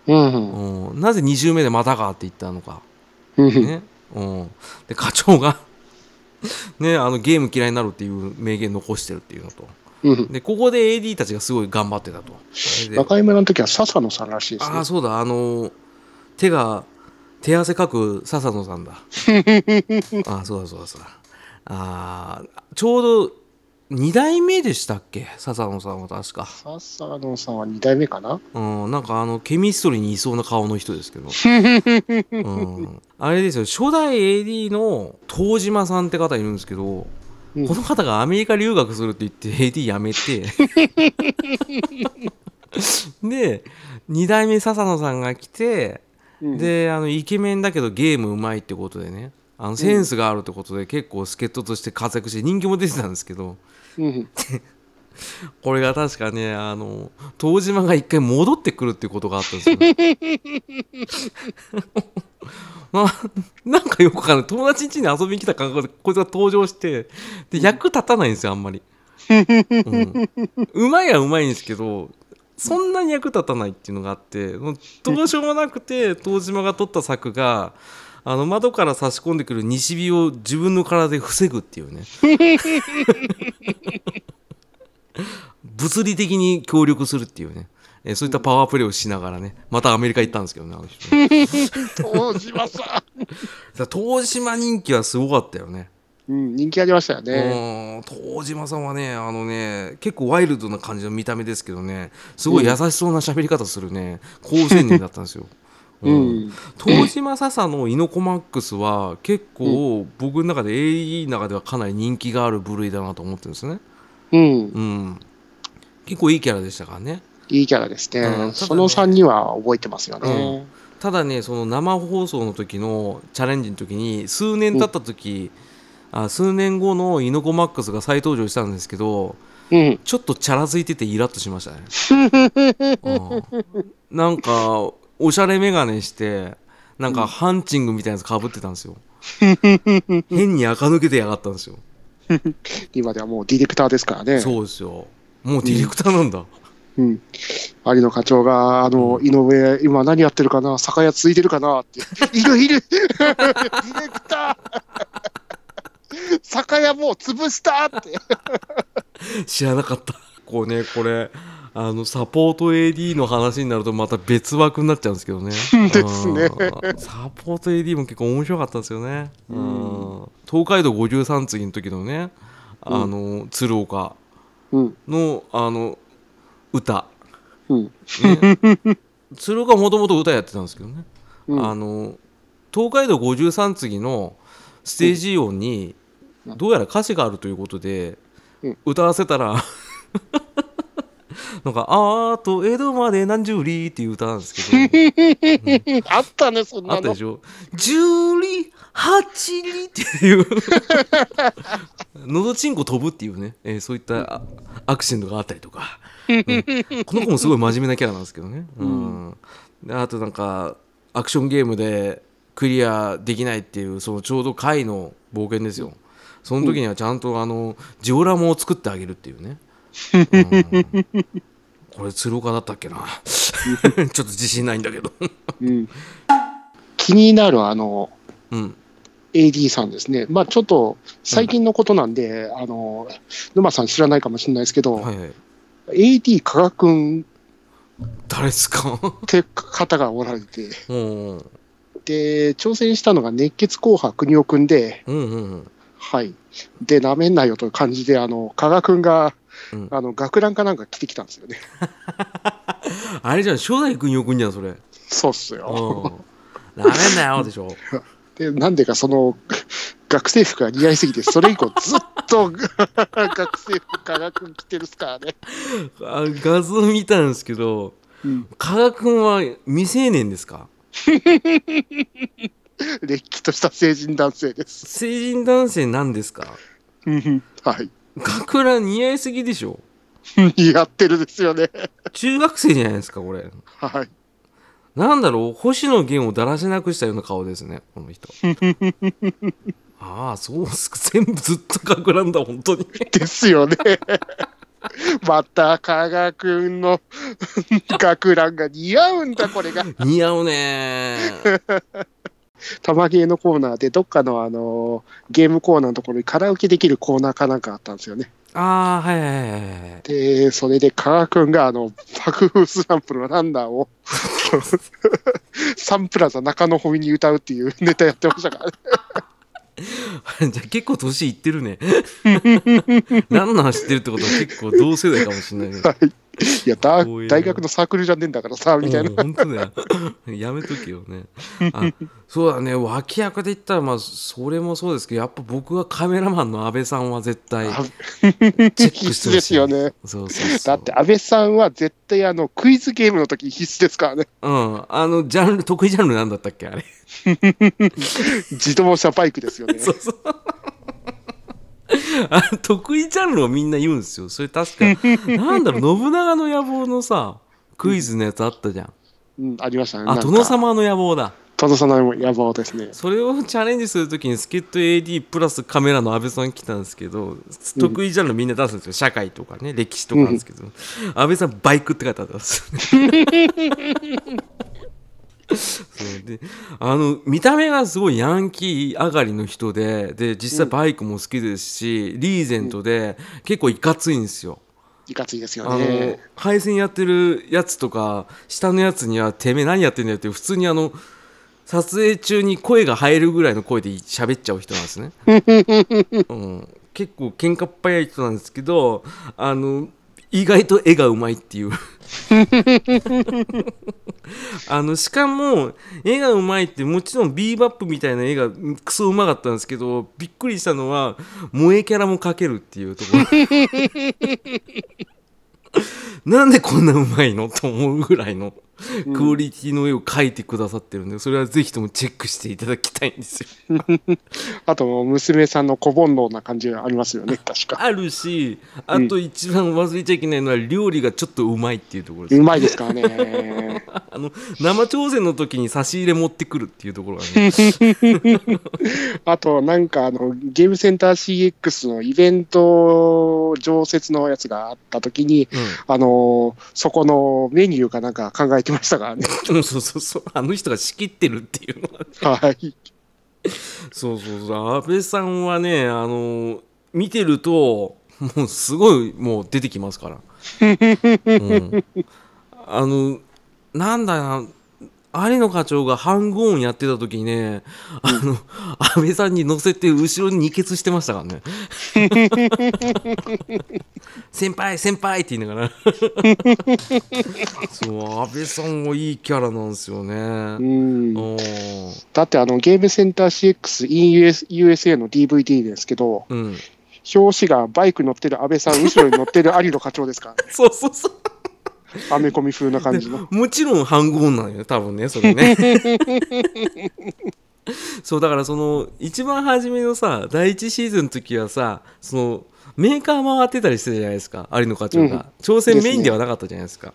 うん。うん、なぜ2周目でまたかって言ったのか、うん。ね。うん、で課長が ね、あのゲーム嫌いになるっていう名言残してるっていうのと。うん。でここで AD たちがすごい頑張ってたと。で魔界村の時は笹野さんらしいですね。ああ。そうだ。あの手が手汗かく笹野さんだ。ああそうだそうだそうだあーちょうど2代目でしたっけ？笹野さんは確か。笹野さんは2代目かな？うんなんかあのケミストリーにいそうな顔の人ですけど、うん、あれですよ。初代 AD の東島さんって方いるんですけどうん。この方がアメリカ留学するって言って AD 辞めて。で2代目笹野さんが来てうん。であのイケメンだけどゲームうまいってことでねあのセンスがあるってことで結構助っ人として活躍して人気も出てたんですけどうん。これが確かねあの東島が一回戻ってくるっていうことがあったんですよ。ななんかよくわかんない友達ん家に遊びに来た感覚でこいつが登場してで役立たないんですよあんまり。うん、うまいはうまいんですけどそんなに役立たないっていうのがあってどうしようもなくて東島が撮った作があの窓から差し込んでくる西日を自分の体で防ぐっていうね物理的に協力するっていうねえそういったパワープレイをしながらねまたアメリカ行ったんですけどねあの人ね東島ささ東 島人気はすごかったよねん。うん、人気ありましたよね。うん東島さんはねあのね結構ワイルドな感じの見た目ですけどねすごい優しそうな喋り方するね高青年だったんですよ。東島笹のイノコマックスは結構僕の中で AE の中ではかなり人気がある部類だなと思ってるんですね。うん。うん。結構いいキャラでしたからね。いいキャラですうんね。ねその3人は覚えてますよね。ただねその生放送の時のチャレンジの時に数年経った時、あ数年後のイノコマックスが再登場したんですけどうん。ちょっとチャラついててイラッとしましたね。うんなんかおしゃれ眼鏡してなんかハンチングみたいなやつかぶってたんですよ。変に垢抜けてやがったんですよ。今ではもうディレクターですからね。そうですよ。もうディレクターなんだ。うん。有野課長が、あの、井上、今何やってるかな？酒屋ついてるかな？って。いるいる ディレクター酒屋もう潰したって。知らなかった。こうねこれあのサポート AD の話になるとまた別枠になっちゃうんですけどね。ですね。うん。サポート AD も結構面白かったですよね。うん。東海道53次の時のねあの鶴岡うん。のあの歌、うん。ね、鶴岡もともと歌やってたんですけどね。うん。あの東海道53次のステージ音にどうやら歌詞があるということで、うん。歌わせたら なんか「あーと江戸まで何十里」っていう歌なんですけど。あったね、そんなの。あったで。しょ「十里八里」っていう。のどちんこ飛ぶっていうね、えーそういったあアクシデントがあったりとか、うん。この子もすごい真面目なキャラなんですけどね、うん。であとなんかアクションゲームでクリアできないっていうそのちょうど回の冒険ですよ。その時にはちゃんとあのジオラモを作ってあげるっていうね、うんこれ鶴岡だったっけな。ちょっと自信ないんだけど。うん。気になるあの、うん、AD さんですね。まあちょっと最近のことなんで、あの、沼さん知らないかもしれないですけど、はいはい。AD 加賀くん誰ですか？って方がおられて、うんうん。で、挑戦したのが熱血紅白国尾くんで、うんうんはい。で、なめんなよという感じで、あの、加賀くんが、うんあの、学ランかなんか着てきたんですよね。あれじゃん初代君よくんじゃんそれそうっすよ。うんなめんなよでしょ で、なんでかその、学生服が似合いすぎて、それ以降ずっと 学生服加賀くん着てるっすからね。あ画像見たんですけどうん。加賀君は未成年ですか？れっきとした成人男性です。成人男性なんですか？はい。学ラン似合いすぎでしょ似合ってるですよね。中学生じゃないですかこれはい。なんだろう星野源をだらしなくしたような顔ですねこの人ああそうっすか全部ずっと学ランだ本当にですよね。また加賀くんの学ランが似合うんだ、これが。似合うね玉ゲーのコーナーで、どっかのあのゲームコーナーのところにカラオケできるコーナーかなんかあったんですよね。ああはいはいはいはいで、それで加賀くんがあの、パクフースランプのランナーをサンプラザ中野ホミに歌うっていうネタやってましたからね。じゃあ結構年いってるねランナー知ってるってことは結構同世代かもしれないねはいいやだ大学のサークルじゃねえんだからさ、みたいな。うん。本当だよ。やめとけよね。あそうだね。脇役で言ったらまあそれもそうですけどやっぱ僕はカメラマンの安倍さんは絶対あチェックして必須ほしい。ですよね。そうそうそう。だって安倍さんは絶対あのクイズゲームの時必須ですからね。うん。あのジャンル得意ジャンルなんだったっけあれ。自動車バイクですよね。そうそう あの得意ジャンルをみんな言うんですよ。それ確か なんだろう信長の野望のさクイズのやつあったじゃん。うん、ありましたね。あ殿様の野望だ。殿様の野望ですね。それをチャレンジするときに助っ人 AD プラスカメラの安倍さん来たんですけど得意ジャンルみんな出すんですよ。社会とかね歴史とかなんですけど、安倍さんバイクって書いてあったんです そうであの見た目がすごいヤンキー上がりの人でで実際バイクも好きですし、リーゼントで結構いかついんですよ。いかついですよあのね。配線やってるやつとか下のやつにはてめえ何やってんだよって普通にあの撮影中に声が入るぐらいの声で喋っちゃう人なんですね、うん、結構喧嘩っ早い人なんですけどあの意外と絵がうまいっていう。あのしかも絵がうまいってもちろんビーバップみたいな絵がクソうまかったんですけどびっくりしたのは萌えキャラも描けるっていうところ。なんでこんなうまいの？と思うぐらいのクオリティの絵を描いてくださってるんでそれはぜひともチェックしていただきたいんですよ。あと、娘さんの小煩悩な感じがありますよね、確か。あるしあと一番忘れちゃいけないのは料理がちょっとうまいっていうところです。うまいですからね。あの生挑戦の時に差し入れ持ってくるっていうところがね。あと、なんかあの、ゲームセンター CX のイベント常設のやつがあったときに、あの、そこのメニューかなんか考えてましたからね。うん、そうそうそう。あの人が仕切ってるっていうのははい。そうそうそう。安倍さんはねあの見てるともうすごいもう出てきますから、うん、あのなんだな有野課長がハングオンやってた時にね、あの安倍さんに乗せて後ろに二血してましたからね。先輩先輩って言いながら。そう安倍さんはいいキャラなんですよね。だってあのゲームセンター CX in US USA の DVD ですけど、うん。表紙がバイク乗ってる安倍さん、後ろに乗ってる有野課長ですから、ね、そうそうそうアメコミ風な感じの。もちろん半合なんよ多分ねそれね。そうだからその一番初めのさ第一シーズンの時はさそのメーカー回ってたりしてたじゃないですか有野課長が、うん。挑戦メインではなかったじゃないですか。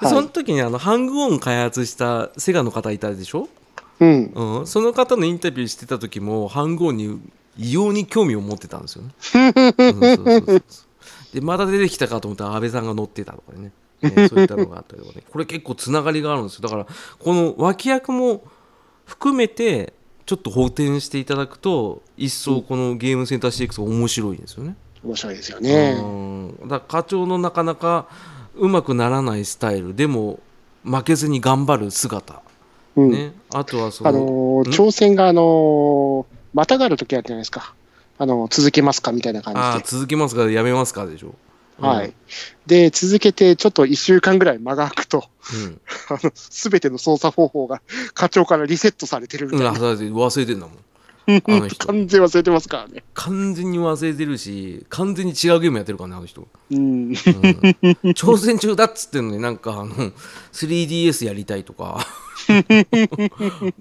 ではい。その時にあのハングオン開発したセガの方いたでしょ、うん、うん、その方のインタビューしてた時もハングオンに異様に興味を持ってたんですよね、でまた出てきたかと思ったら安倍さんが乗ってたとかねねそういったのがあったりとかね これ結構つながりがあるんですよだからこの脇役も含めてちょっと補填していただくと一層このゲームセンター CX が面白いんですよね。面白いですよね。うんだから課長のなかなかうまくならないスタイルでも負けずに頑張る姿、うんね、あとはそのあのーん？挑戦が、あのーまたがるときあるじゃないですか。あの続けますかみたいなあ感じで。続けますかやめますかでしょ。はい。で、続けて、ちょっと1週間ぐらい間が空くと、うん。すべての操作方法が 課長からリセットされてるみうん、たいな。忘れてんだもん。完全忘れてますからね。完全に忘れてるし、完全に違うゲームやってるからね、あの人。うん。うん挑戦中だっつってんのになんかあの 3DS やりたいとかも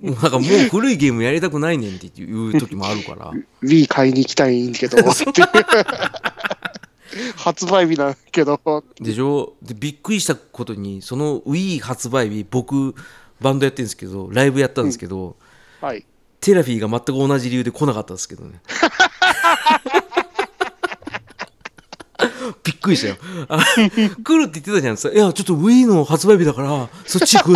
う なんかもう古いゲームやりたくないねんっていう時もあるから Wii 買いに行きたいんけど、って 発売日だけど、でしょ？でびっくりしたことにその Wii 発売日僕バンドやってるんですけどライブやったんですけど、はい。テラフィーが全く同じ理由で来なかったですけどね。びっくりしたよ。あ来るって言ってたじゃん。いやちょっと Wii の発売日だからそっち行く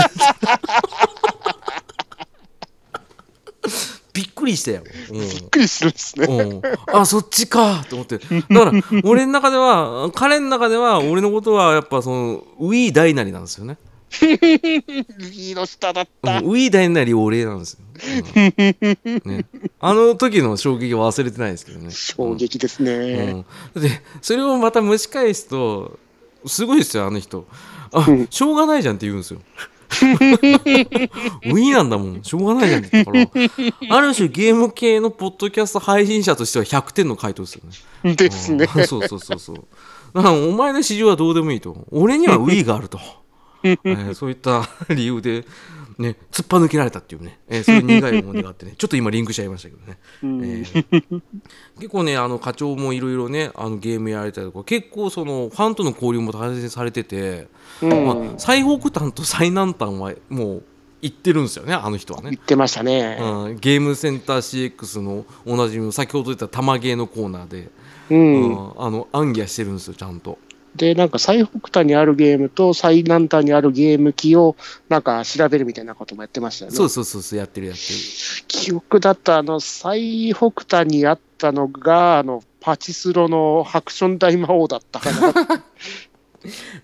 びっくりしたよ、うん。びっくりするんですね。うん、あそっちか。と思って。だから俺の中では彼の中では俺のことはやっぱそのウィー大なりなんですよね、Wii の下だっうん、た。ウィー大なり俺なんですよ、うん。ね、あの時の衝撃は忘れてないですけどね。衝撃ですうね。ん、でそれをまた蒸し返すとすごいですよあの人。あ、うん。しょうがないじゃんって言うんですよ ウィーなんだもんしょうがないじゃんって言ったからある種ゲーム系のポッドキャスト配信者としては100点の回答ですよねですね。うんそうそうそうそう。だからお前の市場はどうでもいいと。俺には Wii があると。えーそういった理由で、ね、突っぱ抜けられたっていうね、えー そういう苦い思い出があってね、ちょっと今リンクしちゃいましたけどね。うん。えー。結構ね、あの課長もいろいろね、あのゲームやられたりとか、結構そのファンとの交流も大切にされてて、うん。まあ、最北端と最南端はもう行ってるんですよね、あの人はね。言。ってましたね。うん、ゲームセンター CX のおなじみの先ほど言った玉ゲーのコーナーで、うん。うん。あの暗記してるんですよちゃんとで、なんか最北端にあるゲームと最南端にあるゲーム機をなんか調べるみたいなこともやってましたよね。そうそうそうそうやってるやってる記憶だったあの最北端にあったのが、あのパチスロのハクション大魔王だったかな。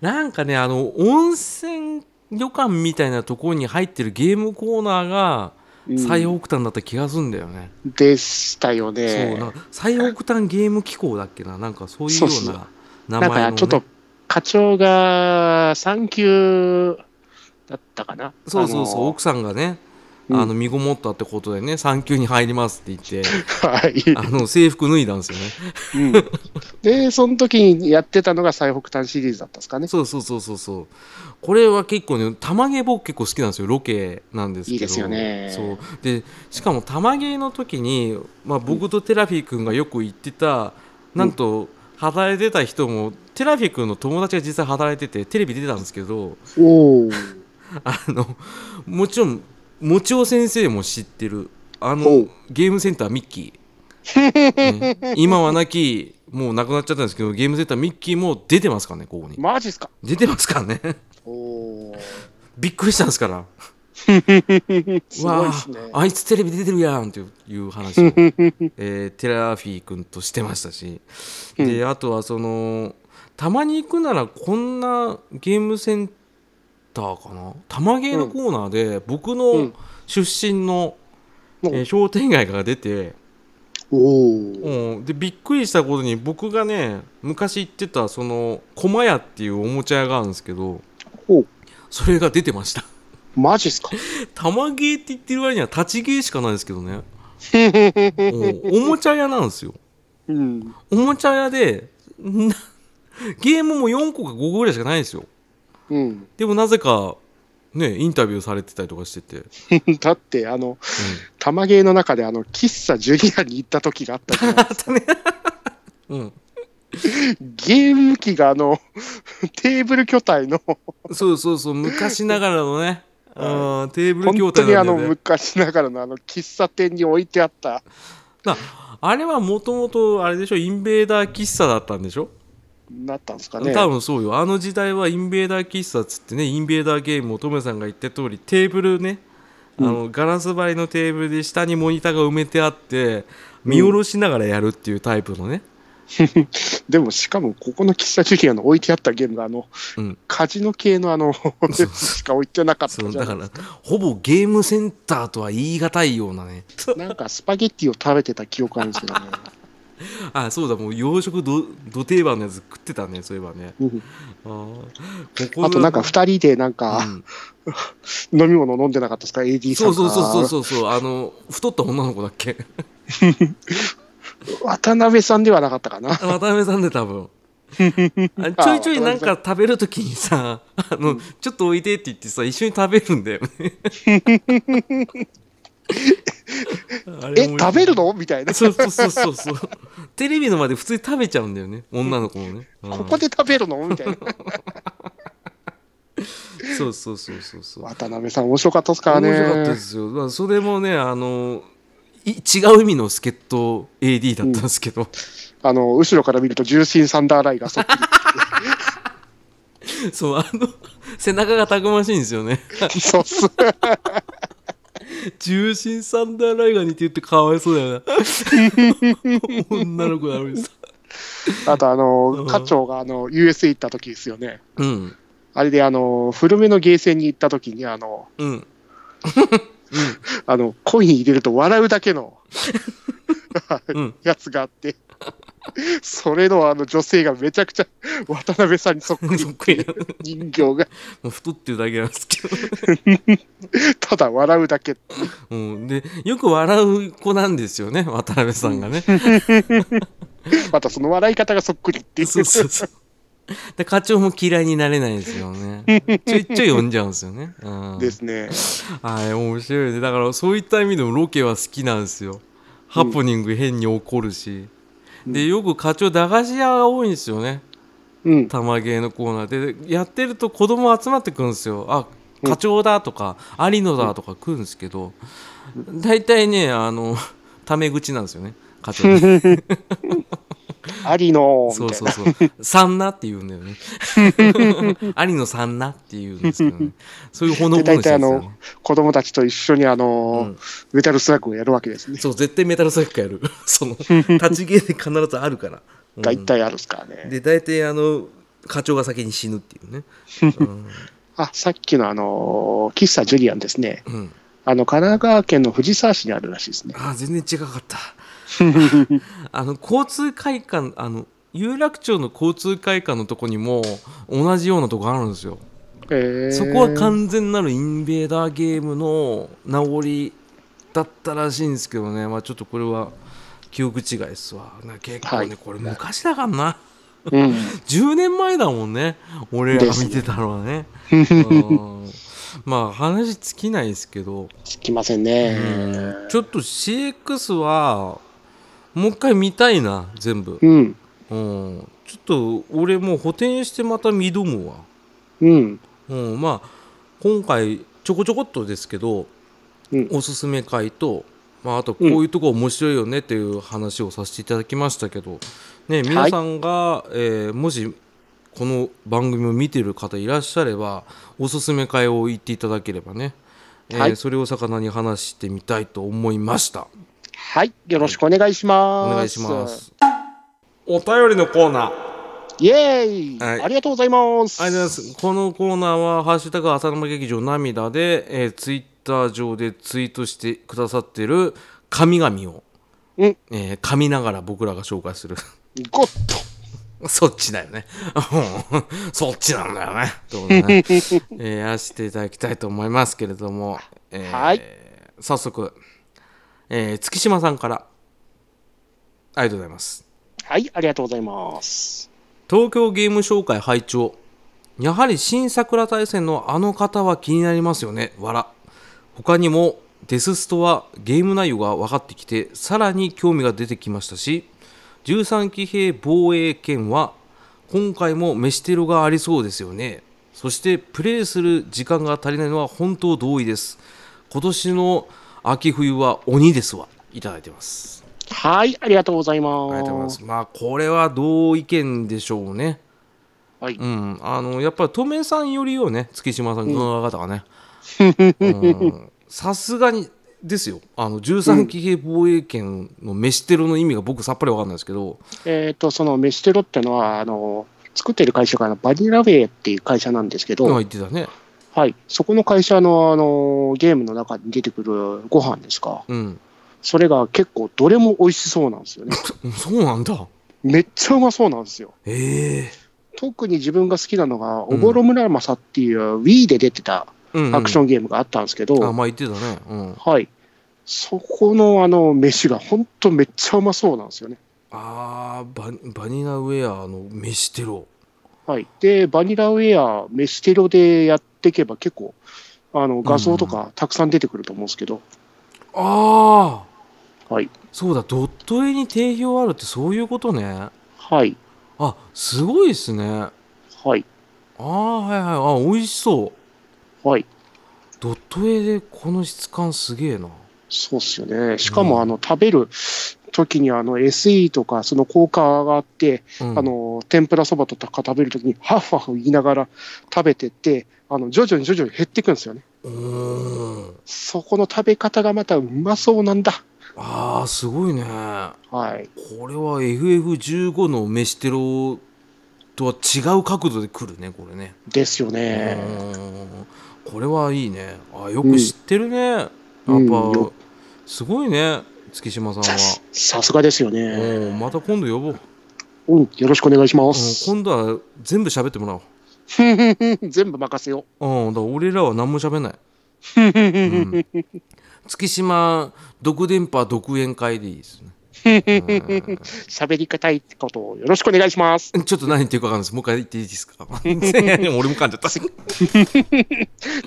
なんかねあの温泉旅館みたいなところに入ってるゲームコーナーがうん最北端だった気がするんだよね、でしたよそうね。なんか最北端ゲーム機構だっけななんかそういうようそうそうな名なん前の、ね、かちょっと課長が産休だったかな。そうそうそう、奥さんがね、うん。あの身ごもったってことでね産休に入りますって言ってはい。あの制服脱いだんですよね。うん。で、その時にやってたのが最北端シリーズだったんですかね。そうそうそうそうそう。これは結構ね玉芸僕結構好きなんですよ。ロケなんですけど。いいですよね。そう。でしかも玉芸の時に、まあ、僕とテラフィー君がよく行ってた、なんと働いてた人もテラフィー君の友達が実際働いててテレビ出てたんですけど。あのもちろんもちお先生も知ってるあのゲームセンターミッキー、ね今はなきもう亡くなっちゃったんですけどゲームセンターミッキーも出てますからねここに。マジっすか？出てますからね。おお。びっくりしたんですから すごいですね。わああいつテレビ出てるやんっていう話を、えーテラフィー君としてましたし。であとはそのたまに行くならこんなゲームセンターかな？玉ゲーのコーナーで僕うのん。出身の、うん。えー商店街が出て、おでびっくりしたことに僕がね昔行ってたその駒屋っていうおもちゃ屋があるんですけどそれが出てましたマジっすか？玉ゲーって言ってる割には立ちゲーしかないですけどね、うんおもちゃ屋なんですよ。うん。おもちゃ屋でな ゲームも4個か5個ぐらいしかないんですよ。うん。でもなぜかねインタビューされてたりとかしてて、だって、あの、玉芸の中で、あの、喫茶ジュニアに行った時があったじゃないですか。うんうん、ゲーム機が、あの、テーブル巨体の、そうそうそう昔ながらのね、はうんテーブル本筐当にあの、体なんだよね。昔ながらの、あの、喫茶店に置いてあった、なあれはもともとあれでしょ？インベーダー喫茶だったんでしょ？なったんですかね。多分そうよ。あの時代はインベーダー喫茶っつってねインベーダーゲームをトメさんが言った通りテーブルねあのガラス張りのテーブルで下にモニターが埋めてあって見下ろしながらやるっていうタイプのね、でも、しかも、ここの喫茶ジュニアの置いてあったゲームが、あの、うん、カジノ系のあの、しか置いてなかっただから。ほぼゲームセンターとは言い難いようなね。なんか、スパゲッティを食べてた記憶あるんですけどね。あそうだもう洋食どど定番のやつ食ってたねそういえばね。うん。あーここあと、なんか、二人で、なんうか、ん。飲み物飲んでなかったですか ?AD さんか。そうそうそうそうそうそうあの太った女の子だっけ？渡辺さんではなかったかな。渡辺さんで多分。あちょいちょいなんか食べるときにさ あの、ちょっとおいでって言ってさ一緒に食べるんだよね。え、食べるの？みたいな。そうそうそうそうそう。テレビの前で普通に食べちゃうんだよね女の子もね、うん。ここで食べるの？みたいな。そうそうそうそうそう。渡辺さん面白かったですからね。面白かったですよ、まあ、それもねあのい違う意味の助っ人 AD だったんですけど、あの、後ろから見ると重心サンダーライがそっく そうあの背中がたくましいんですよね。り。そうっす。重心サンダーライガーにって言ってかわいそうだよな。女の子なのにさあと、あうん。の、課長があの、USA 行った時ですよね。うん。あれで、あの、古めのゲーセンに行った時に、あの、うんあの、コイン入れると笑うだけのうん。やつがあって、それのあの女性がめちゃくちゃ渡辺さんにそっくり。そっくり。な人形が。もう太ってるだけなんですけど、ただ笑うだけ。うん、でよく笑う子なんですよね渡辺さんがね、またその笑い方がそっくりっていう。そうそうそうで課長も嫌いになれないんですよね。ちょいちょい呼んじゃうんですよね、うん、ですね。はい面白いね。だからそういった意味でもロケは好きなんですよ。ハプニング変に起こるし、でよく課長駄菓子屋が多いんですよね。うん。玉芸のコーナー。でやってると子供集まってくるんですよ。あ課長だとか有野だとか来るんですけど。大体ねあのタメ口なんですよね。課長。ね ありの、そう。そうそう「さんな」って言うんだよね。有野さんなって言うんですけどね。そういうほのぼのしたやつね。子供たちと一緒にあの、うん。メタルスラッグをやるわけですね。そう絶対メタルサッカーやる。その 立ち芸で必ずあるから、うん大体あるっすからね。で大体あの課長が先に死ぬっていうね、うんあ、さっきのあの、喫茶ジュリアンですね。うん、あの、神奈川県の藤沢市にあるらしいですね。あー全然違かった あの交通会館あの有楽町の交通会館のとこにも同じようなとこあるんですよ。えー。そこは完全なるインベーダーゲームの名残だったらしいんですけどね、まあ、ちょっとこれは記憶違いですわ。な結構ね、はいこれ昔だからな。うん。10年前だもんね。俺らが見てたのはね。うん。まあ話尽きないですけど、つきませんね。うん。ちょっと CX はもう一回見たいな全部、うん。うん、ちょっと俺もう補填してまた見挑むわ。うん。うん、まあ今回ちょこちょこっとですけど、うん。おすすめ会と、まあ、あとこういうとこ面白いよねっていう話をさせていただきましたけど、ね、皆さんが、えーもしこの番組を見てる方いらっしゃればおすすめ会を言っていただければね、えーはい。それを魚に話してみたいと思いましたはい。よろしくお願いします。お願いしますお便りのコーナーイエーイ、はいありがとうございます。ありがとうございます。このコーナーは、ハッシュタグ浅沼劇場涙で、えーツイッター上でツイートしてくださっている神々を、うんえー噛みながら僕らが紹介する。ゴッそっちだよね。うんそっちなんだよね。とね えーやらせていただきたいと思いますけれども、えーはい早速、えー月島さんから、ありがとうございます。とはい、ありがとうございます。東京ゲーム紹介拝聴やはり新桜大戦のあの方は気になりますよね。わら他にもデスストはゲーム内容が分かってきてさらに興味が出てきましたし13騎兵防衛権は今回も飯テロがありそうですよね。そしてプレイする時間が足りないのは本当同意です。今年の秋冬は鬼ですわいただいてますはい、ありがとうございます。ありがとうございます。まあこれは同意見でしょうね。はいうん、あのやっぱり留米さんよりよね月島さんの方がね。うんさすがにですよあの13騎兵防衛権の飯テロの意味が僕さっぱり分かんないですけど、えっ、と、そのメシテロってのは、あの、作ってる会社がバニラウェイっていう会社なんですけど、まあ言ってたね。はい、そこの会社のあのゲームの中に出てくるご飯ですか、うん、それが結構どれも美味しそうなんですよね。そうなんだ。めっちゃうまそうなんですよ。ええ特に自分が好きなのが、うんおぼろ村正っていう Wii で出てたうん、アクションゲームがあったんですけど、あまあ言ってたね。うん、はい。そこのあの飯が本当めっちゃうまそうなんですよね。あーババニラウェアの飯テロ。はい。で、バニラウェア、飯テロでやっていけば結構、あの画像とかたくさん出てくると思うんですけど、ああはい。そうだドット絵に定評あるってそういうことね。はい。あすごいですね。はい。ああはいはいあ美味しそうはい。ドット絵でこの質感すげえなそうっすよね。しかも、うんあの、食べる時に、あの、SE とか、その効果があって、うん。あの、天ぷらそばとか食べる時に、ハッファフ言いながら食べてって、あの、徐々に徐々に減っていくんですよね。うーん。そこの食べ方がまたうまそうなんだ。あーすごいね。はい。これは FF15 の飯テロとは違う角度で来るねこれね。ですようね。これはいいね。あよく知ってるね、やっぱ、うんよ。すごいね月島さんは。ささすがですようね。んまた今度呼ぼう、うん、よろしくお願いしまうん、す。今度は全部喋ってもらおう。全部任せよう。ん、だ俺らは何も喋んない、う。うん、月島独電波独演会でいいですね。喋り方いことをよろしくお願いします。ちょっと何言ってるか分かんないです。もう一回言っていいですか？俺も噛んじゃった。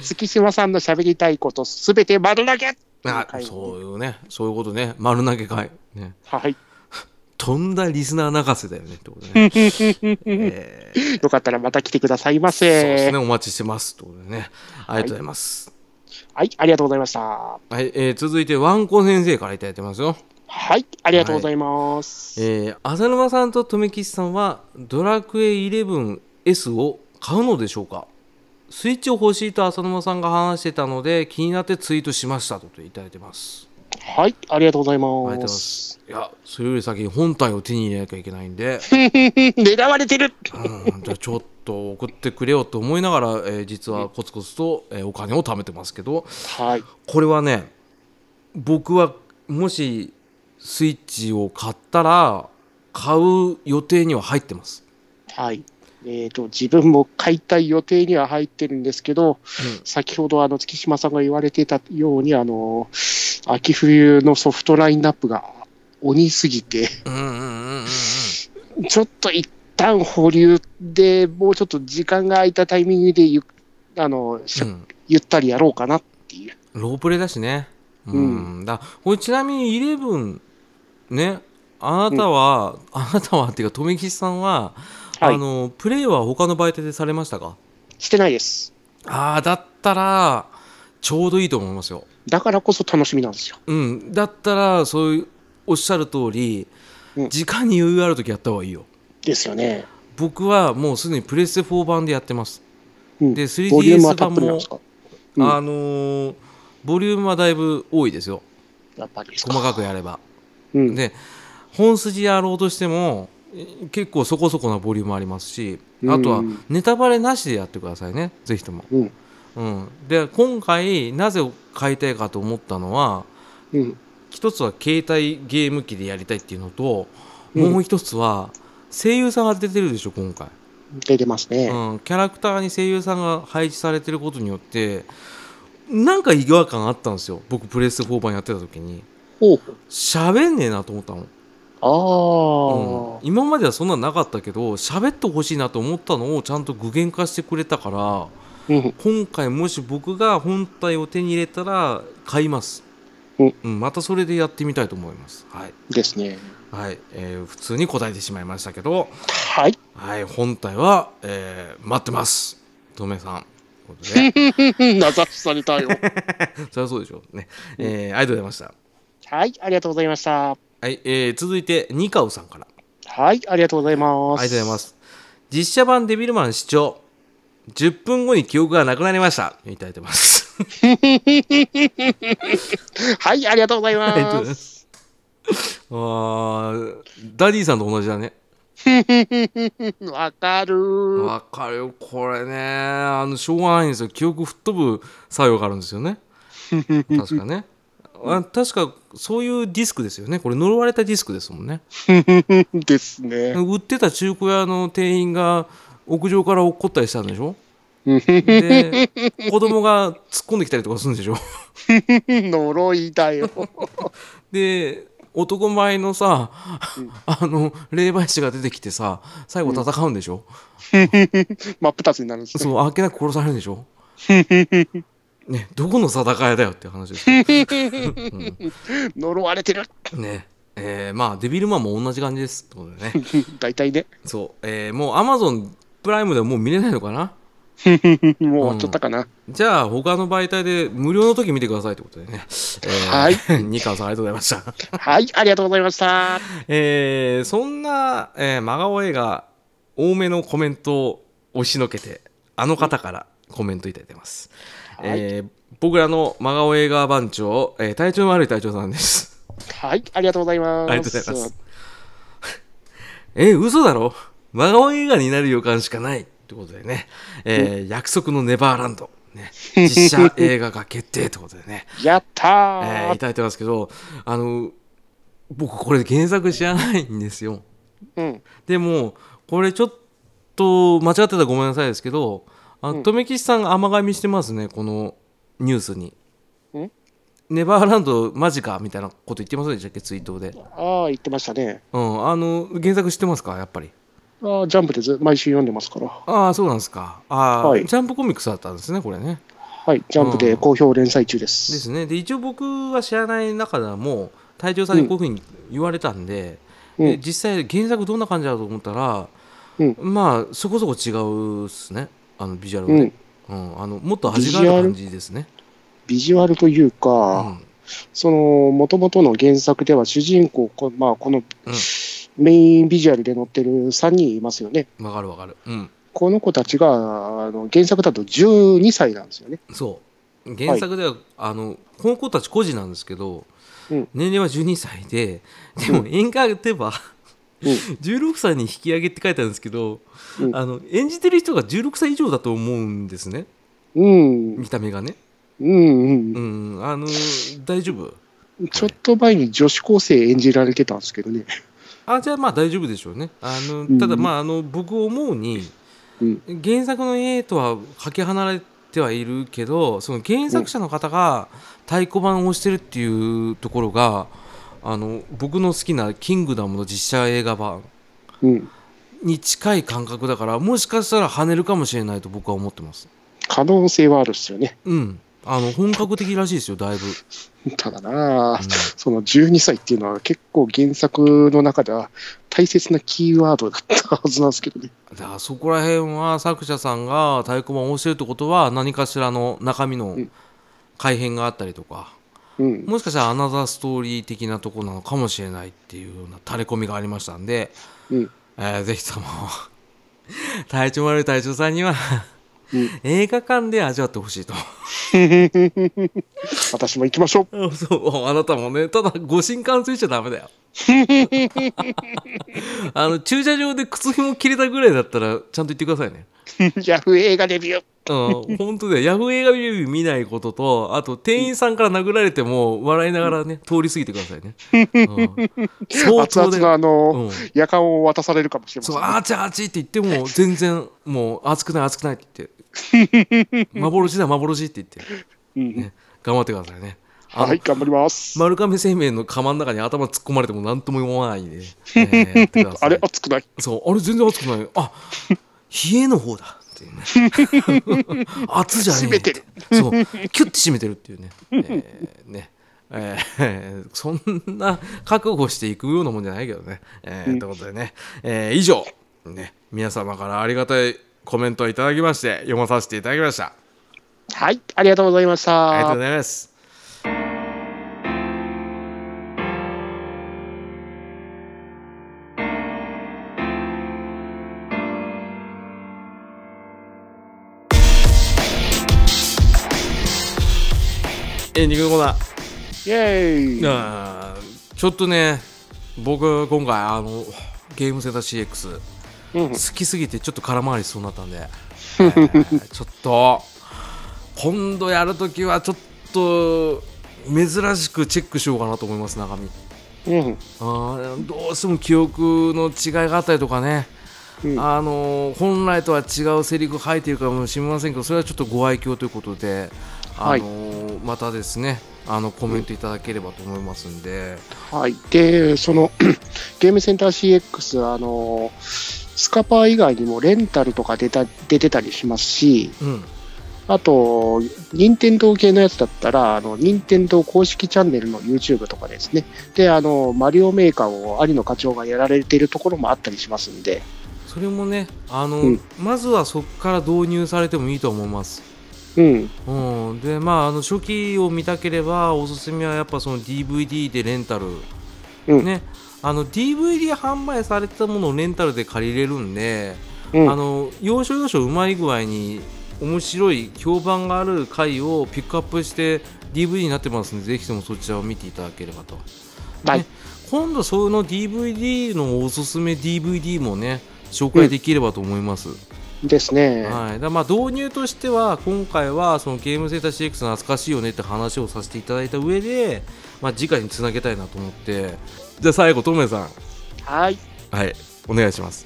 月島さんの喋りたいことすべて丸投げあそういうね。そういうことね。丸投げ会。ね。はい。とんだリスナー泣かせだよね。ってことね、えー。よかったらまた来てくださいまそうですせ。ね。お待ちしてます。ってことでね。ありがとうございます。はい、ありがとうございました。はい、えー続いてワンコ先生からいただいてますよ。はい、ありがとうございます。えー浅沼さんと留吉さんはドラクエ 11S を買うのでしょうか？スイッチを欲しいと浅沼さんが話してたので気になってツイートしましたといただいてます。はい、ありがとうございま。す。いやそれより先に本体を手に入れなきゃいけないんで、狙われてる。うん、じゃあちょっと送ってくれよと思いながら、えー実はコツコツと、えーお金を貯めてますけど。はい、これはね僕はもしスイッチを買ったら買う予定には入ってます。はい。えっ、と、自分も買いたい予定には入ってるんですけど、先ほどあの月島さんが言われていたように、あの、秋冬のソフトラインナップが鬼すぎて、うんうんうんうんうんうん。ちょっと一旦保留でもうちょっと時間が空いたタイミングでゆあの、うんゆったりやろうかなっていう。ロープレだしね。うん。だこれちなみにイレブンね、あなたは、あなたはっていうか、富吉さんは、はいあの、プレイは他の媒体でされましたか？してないです。ああ、だったら、ちょうどいいと思いますよ。だからこそ楽しみなんですよ。うん。だったら、そういう、おっしゃる通り、うん時間に余裕あるときやった方がいいよ。ですよね。僕はもうすでにプレステ4版でやってます。うん、でボリューム 3DS はたっ版もうんあのーボリュームはだいぶ多いですよ。やっぱり細かくやれば。うん、で本筋やろうとしてもえ結構そこそこなボリュームありますしうん。あとはネタバレなしでやってくださいね。ぜひとも、うん、うん、で今回なぜ買いたいかと思ったのはうん、一つは携帯ゲーム機でやりたいっていうのと、うん。もう一つは声優さんが出てるでしょ今回、出てますね。うん、キャラクターに声優さんが配置されてることによってなんか違和感あったんですよ。僕プレステ4版やってた時に。喋んねえなと思ったのああ、うん。今まではそんなのなかったけど喋ってほしいなと思ったのをちゃんと具現化してくれたからうん、今回もし僕が本体を手に入れたら買います、うん。またそれでやってみたいと思います。はい、ですね。はい。えー普通に答えてしまいましたけど、はい。はい、本体は、えー待ってます。とめさん。ということで。名指しされたよ。そりゃそうでしょう。ね、えーありがとうございました。はい、ありがとうございました。はい、えー続いてニカウさんからはい、ありがとうございます。ありがとうございます。実写版デビルマン視聴。10分後に記憶がなくなりました。いただいてます。はい、ありがとうございま。ますす。あーダディさんと同じだね。わかる。わかるよ。これね、あの、しょうがないんですよ。記憶吹っ飛ぶ作用があるんですよね。確かね。あ確か、そういうディスクですよね。これ呪われたディスクですもんね。ですね。売ってた中古屋の店員が屋上から落っこったりしたんでしょ？で、子供が突っ込んできたりとかするんでしょ？呪いだよ。で男前のさ、あの霊媒師が出てきてさ最後戦うんでしょ、真っ二つになるんですね。そうあっけなく殺されるんでしょ？ねどこの戦いだよっていう話ですよ、呪われてる。ね。えーまあデビルマンも同じ感じですってことでね。大体ね。そう、えーもうアマゾンプライムではもう見れないのかな？もう終わっちゃったかな。じゃあ他の媒体で無料の時見てくださいってことでね、えーはい。ニカワさんありがとうございました。はい、ありがとうございました。えーそんな、えー真顔映画多めのコメントを押しのけてあの方からコメントいただいてます、はい。えー僕らの真顔映画番長、えー体調の悪い隊長さんです。はい、ありがとうございます。ありがとうございます。えー嘘だろ？真顔映画になる予感しかない。ってことでね、えー約束のネバーランド、ね、実写映画が決定ってことでね。やったー。えーいただいてますけどあの僕これ原作知らないんですよ。うん。でもこれちょっと間違ってたらごめんなさいですけどあの留吉さんが甘噛みしてますねこのニュースに。ん？ネバーランドマジかみたいなこと言ってませんでしたっけ？ツイートで。ああ、言ってましたね。うんあの原作知ってますか？やっぱり。ああ、ジャンプでず毎週読んでますから。ああそうなんですか。ああ、はい。ジャンプコミックスだったんですねこれね。はい、ジャンプで好評連載中です。ですね。で一応僕は知らない中でも隊長さんにこういうふうに言われたんで,うん。で、実際原作どんな感じだと思ったら、うん。まあそこそこ違うっすねあのビジュアルがね、うん。あのもっと味がある感じですね、ビジュアルといううか、ん。その、もともとの原作では主人公、こまあ、このうん。メインビジュアルで載ってる3人いますよね。わかるわかる。うん。この子たちが、あの原作だと12歳なんですよね。そう。原作では、あのこの子たち孤児なんですけど、うん。年齢は12歳ででも演歌では、うん16歳に引き上げって書いてあるんですけど、うん。あの演じてる人が16歳以上だと思うんですね。うん、見た目がね。うん、うん。う。ん。あの大丈夫？ちょっと前に女子高生演じられてたんですけどね。あじゃあまあ大丈夫でしょうね。あのん。ただまああの僕思うにうん。原作の絵とはかけ離れてはいるけどその原作者の方が太鼓判を押してるっていうところがあの僕の好きな「キングダム」の実写映画版うん。に近い感覚だからもしかしたら跳ねるかもしれないと僕は思ってます可能性はあるっすよね。うんあの本格的らしいですよだいぶ、ただなあ、うんその12歳っていうのは結構原作の中では大切なキーワードだったはずなんですけどね。だからそこら辺は作者さんが太鼓判を押してるってことは何かしらの中身のん改変があったりとか、うん。もしかしたらアナザーストーリー的なとこなのかもしれないっていうような垂れ込みがありましたんで、うん。えーぜひとも 隊長丸隊長さんにはうん映画館で味わってほしいと 私も行きましょう。あそうあなたもねただご新幹線しちゃダメだよ あの駐車場で靴ひも切れたぐらいだったらちゃんと言ってくださいね ヤフー映画デビュー。うん、本当だよ。ヤフー映画レビュー見ないことと、あと店員さんから殴られても笑いながらね、通り過ぎてくださいね。うん、相 熱当で。々のあの、うん、夜間を渡されるかもしれませそう。あーちあーちって言っても、全然もう熱くない熱くないって言って、幻だ幻って言って、うん頑張ってくださいね。あのはい、頑張ります。丸亀製麺の釜の中に頭突っ込まれても何とも思わないで、えーやってくださいあれ、熱くない？そう、あれ全然熱くない。あ、冷えの方だっていうね。熱じゃねえ。締めてる。そう、キュッて締めてるっていうね。えーね。えーそんな覚悟していくようなもんじゃないけどね。えーということでね、えー以上、ね、皆様からありがたいコメントをいただきまして、読まさせていただきました。はい、ありがとうございましたありがとうご。ざいます。エンディングのコーナー。イェーイ。あーちょっとね、僕、今回、あの、ゲームセンター CX、うん好きすぎてちょっと空回りしそうになったんで、え ーちょっと、今度やるときはちょっと、珍しくチェックしようかなと思います、中身。うん。あーどうしても記憶の違いがあったりとかね、うんあの本来とは違うセリフ入っているかもしれませんけどそれはちょっとご愛嬌ということで、あのまたですねあのコメントいただければと思いますんで、はい。で、その、ゲームセンター CX、あの、スカパー以外にもレンタルとか出た出てたりしますし、うんあと、任天堂系のやつだったら、あの、任天堂公式チャンネルの YouTube とかですね。で、あの、マリオメーカーを有野課長がやられているところもあったりしますんで、それもねあの、うんまずはそこから導入されてもいいと思います。うん。うん、でまああの初期を見たければおすすめはやっぱその DVD でレンタル、うん。ね。あの DVD 販売されてたものをレンタルで借りれるんで、うん。あの要所要所うまい具合に面白い評判がある回をピックアップして DVD になってますのでぜひともそちらを見ていただければと、はい。ね。今度その DVD のおすすめ DVD もね紹介できればと思います、ですね。はい、だまあ導入としては今回はそのゲームセンター CX 懐かしいよねって話をさせていただいた上で、まあ、次回につなげたいなと思って。じゃあ最後トメさん。はい。い。はい。お願いします、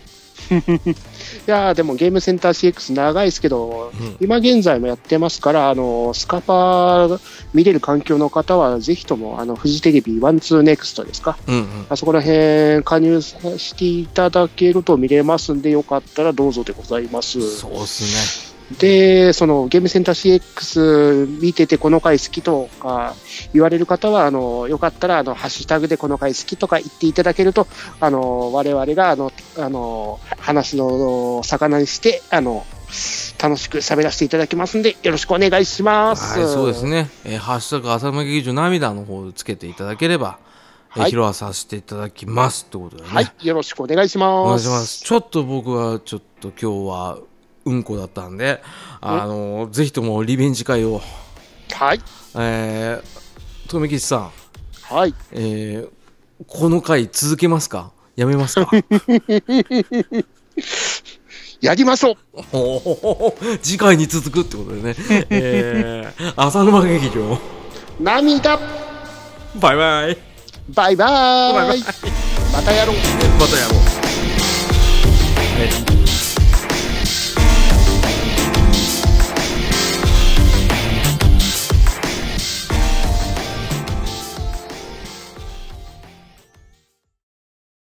やーでもゲームセンター CX 長いですけど、うん今現在もやってますから、あの、スカパー見れる環境の方は、ぜひとも、あの、フジテレビワンツーネクストですか。うんうんあそこら辺加入させていただけると見れますんで、よかったらどうぞでございます。そうっすねで、そのゲームセンター CX 見ててこの回好きとか言われる方は、あの、よかったら、あの、ハッシュタグでこの回好きとか言っていただけると、あの、我々が、あの、あの、話の魚にして、あの、楽しく喋らせていただきますんで、よろしくお願いします。はい、そうですね。えーハッシュタグ浅間劇場涙の方をつけていただければ、えーはい披露させていただきますってことでね。はい、よろしくお願いします。お願いします。ちょっと僕はちょっと今日はうんこだったんで、あのぜひともリベンジ会を、はい、えー、富吉さん、はい。えー、この回続けますか？やめますか？やりましょう。次回に続くってことでね、えー、浅沼劇場、涙。バイバイ。バイバーイ。バイバイ。またやろう。またやろう。はい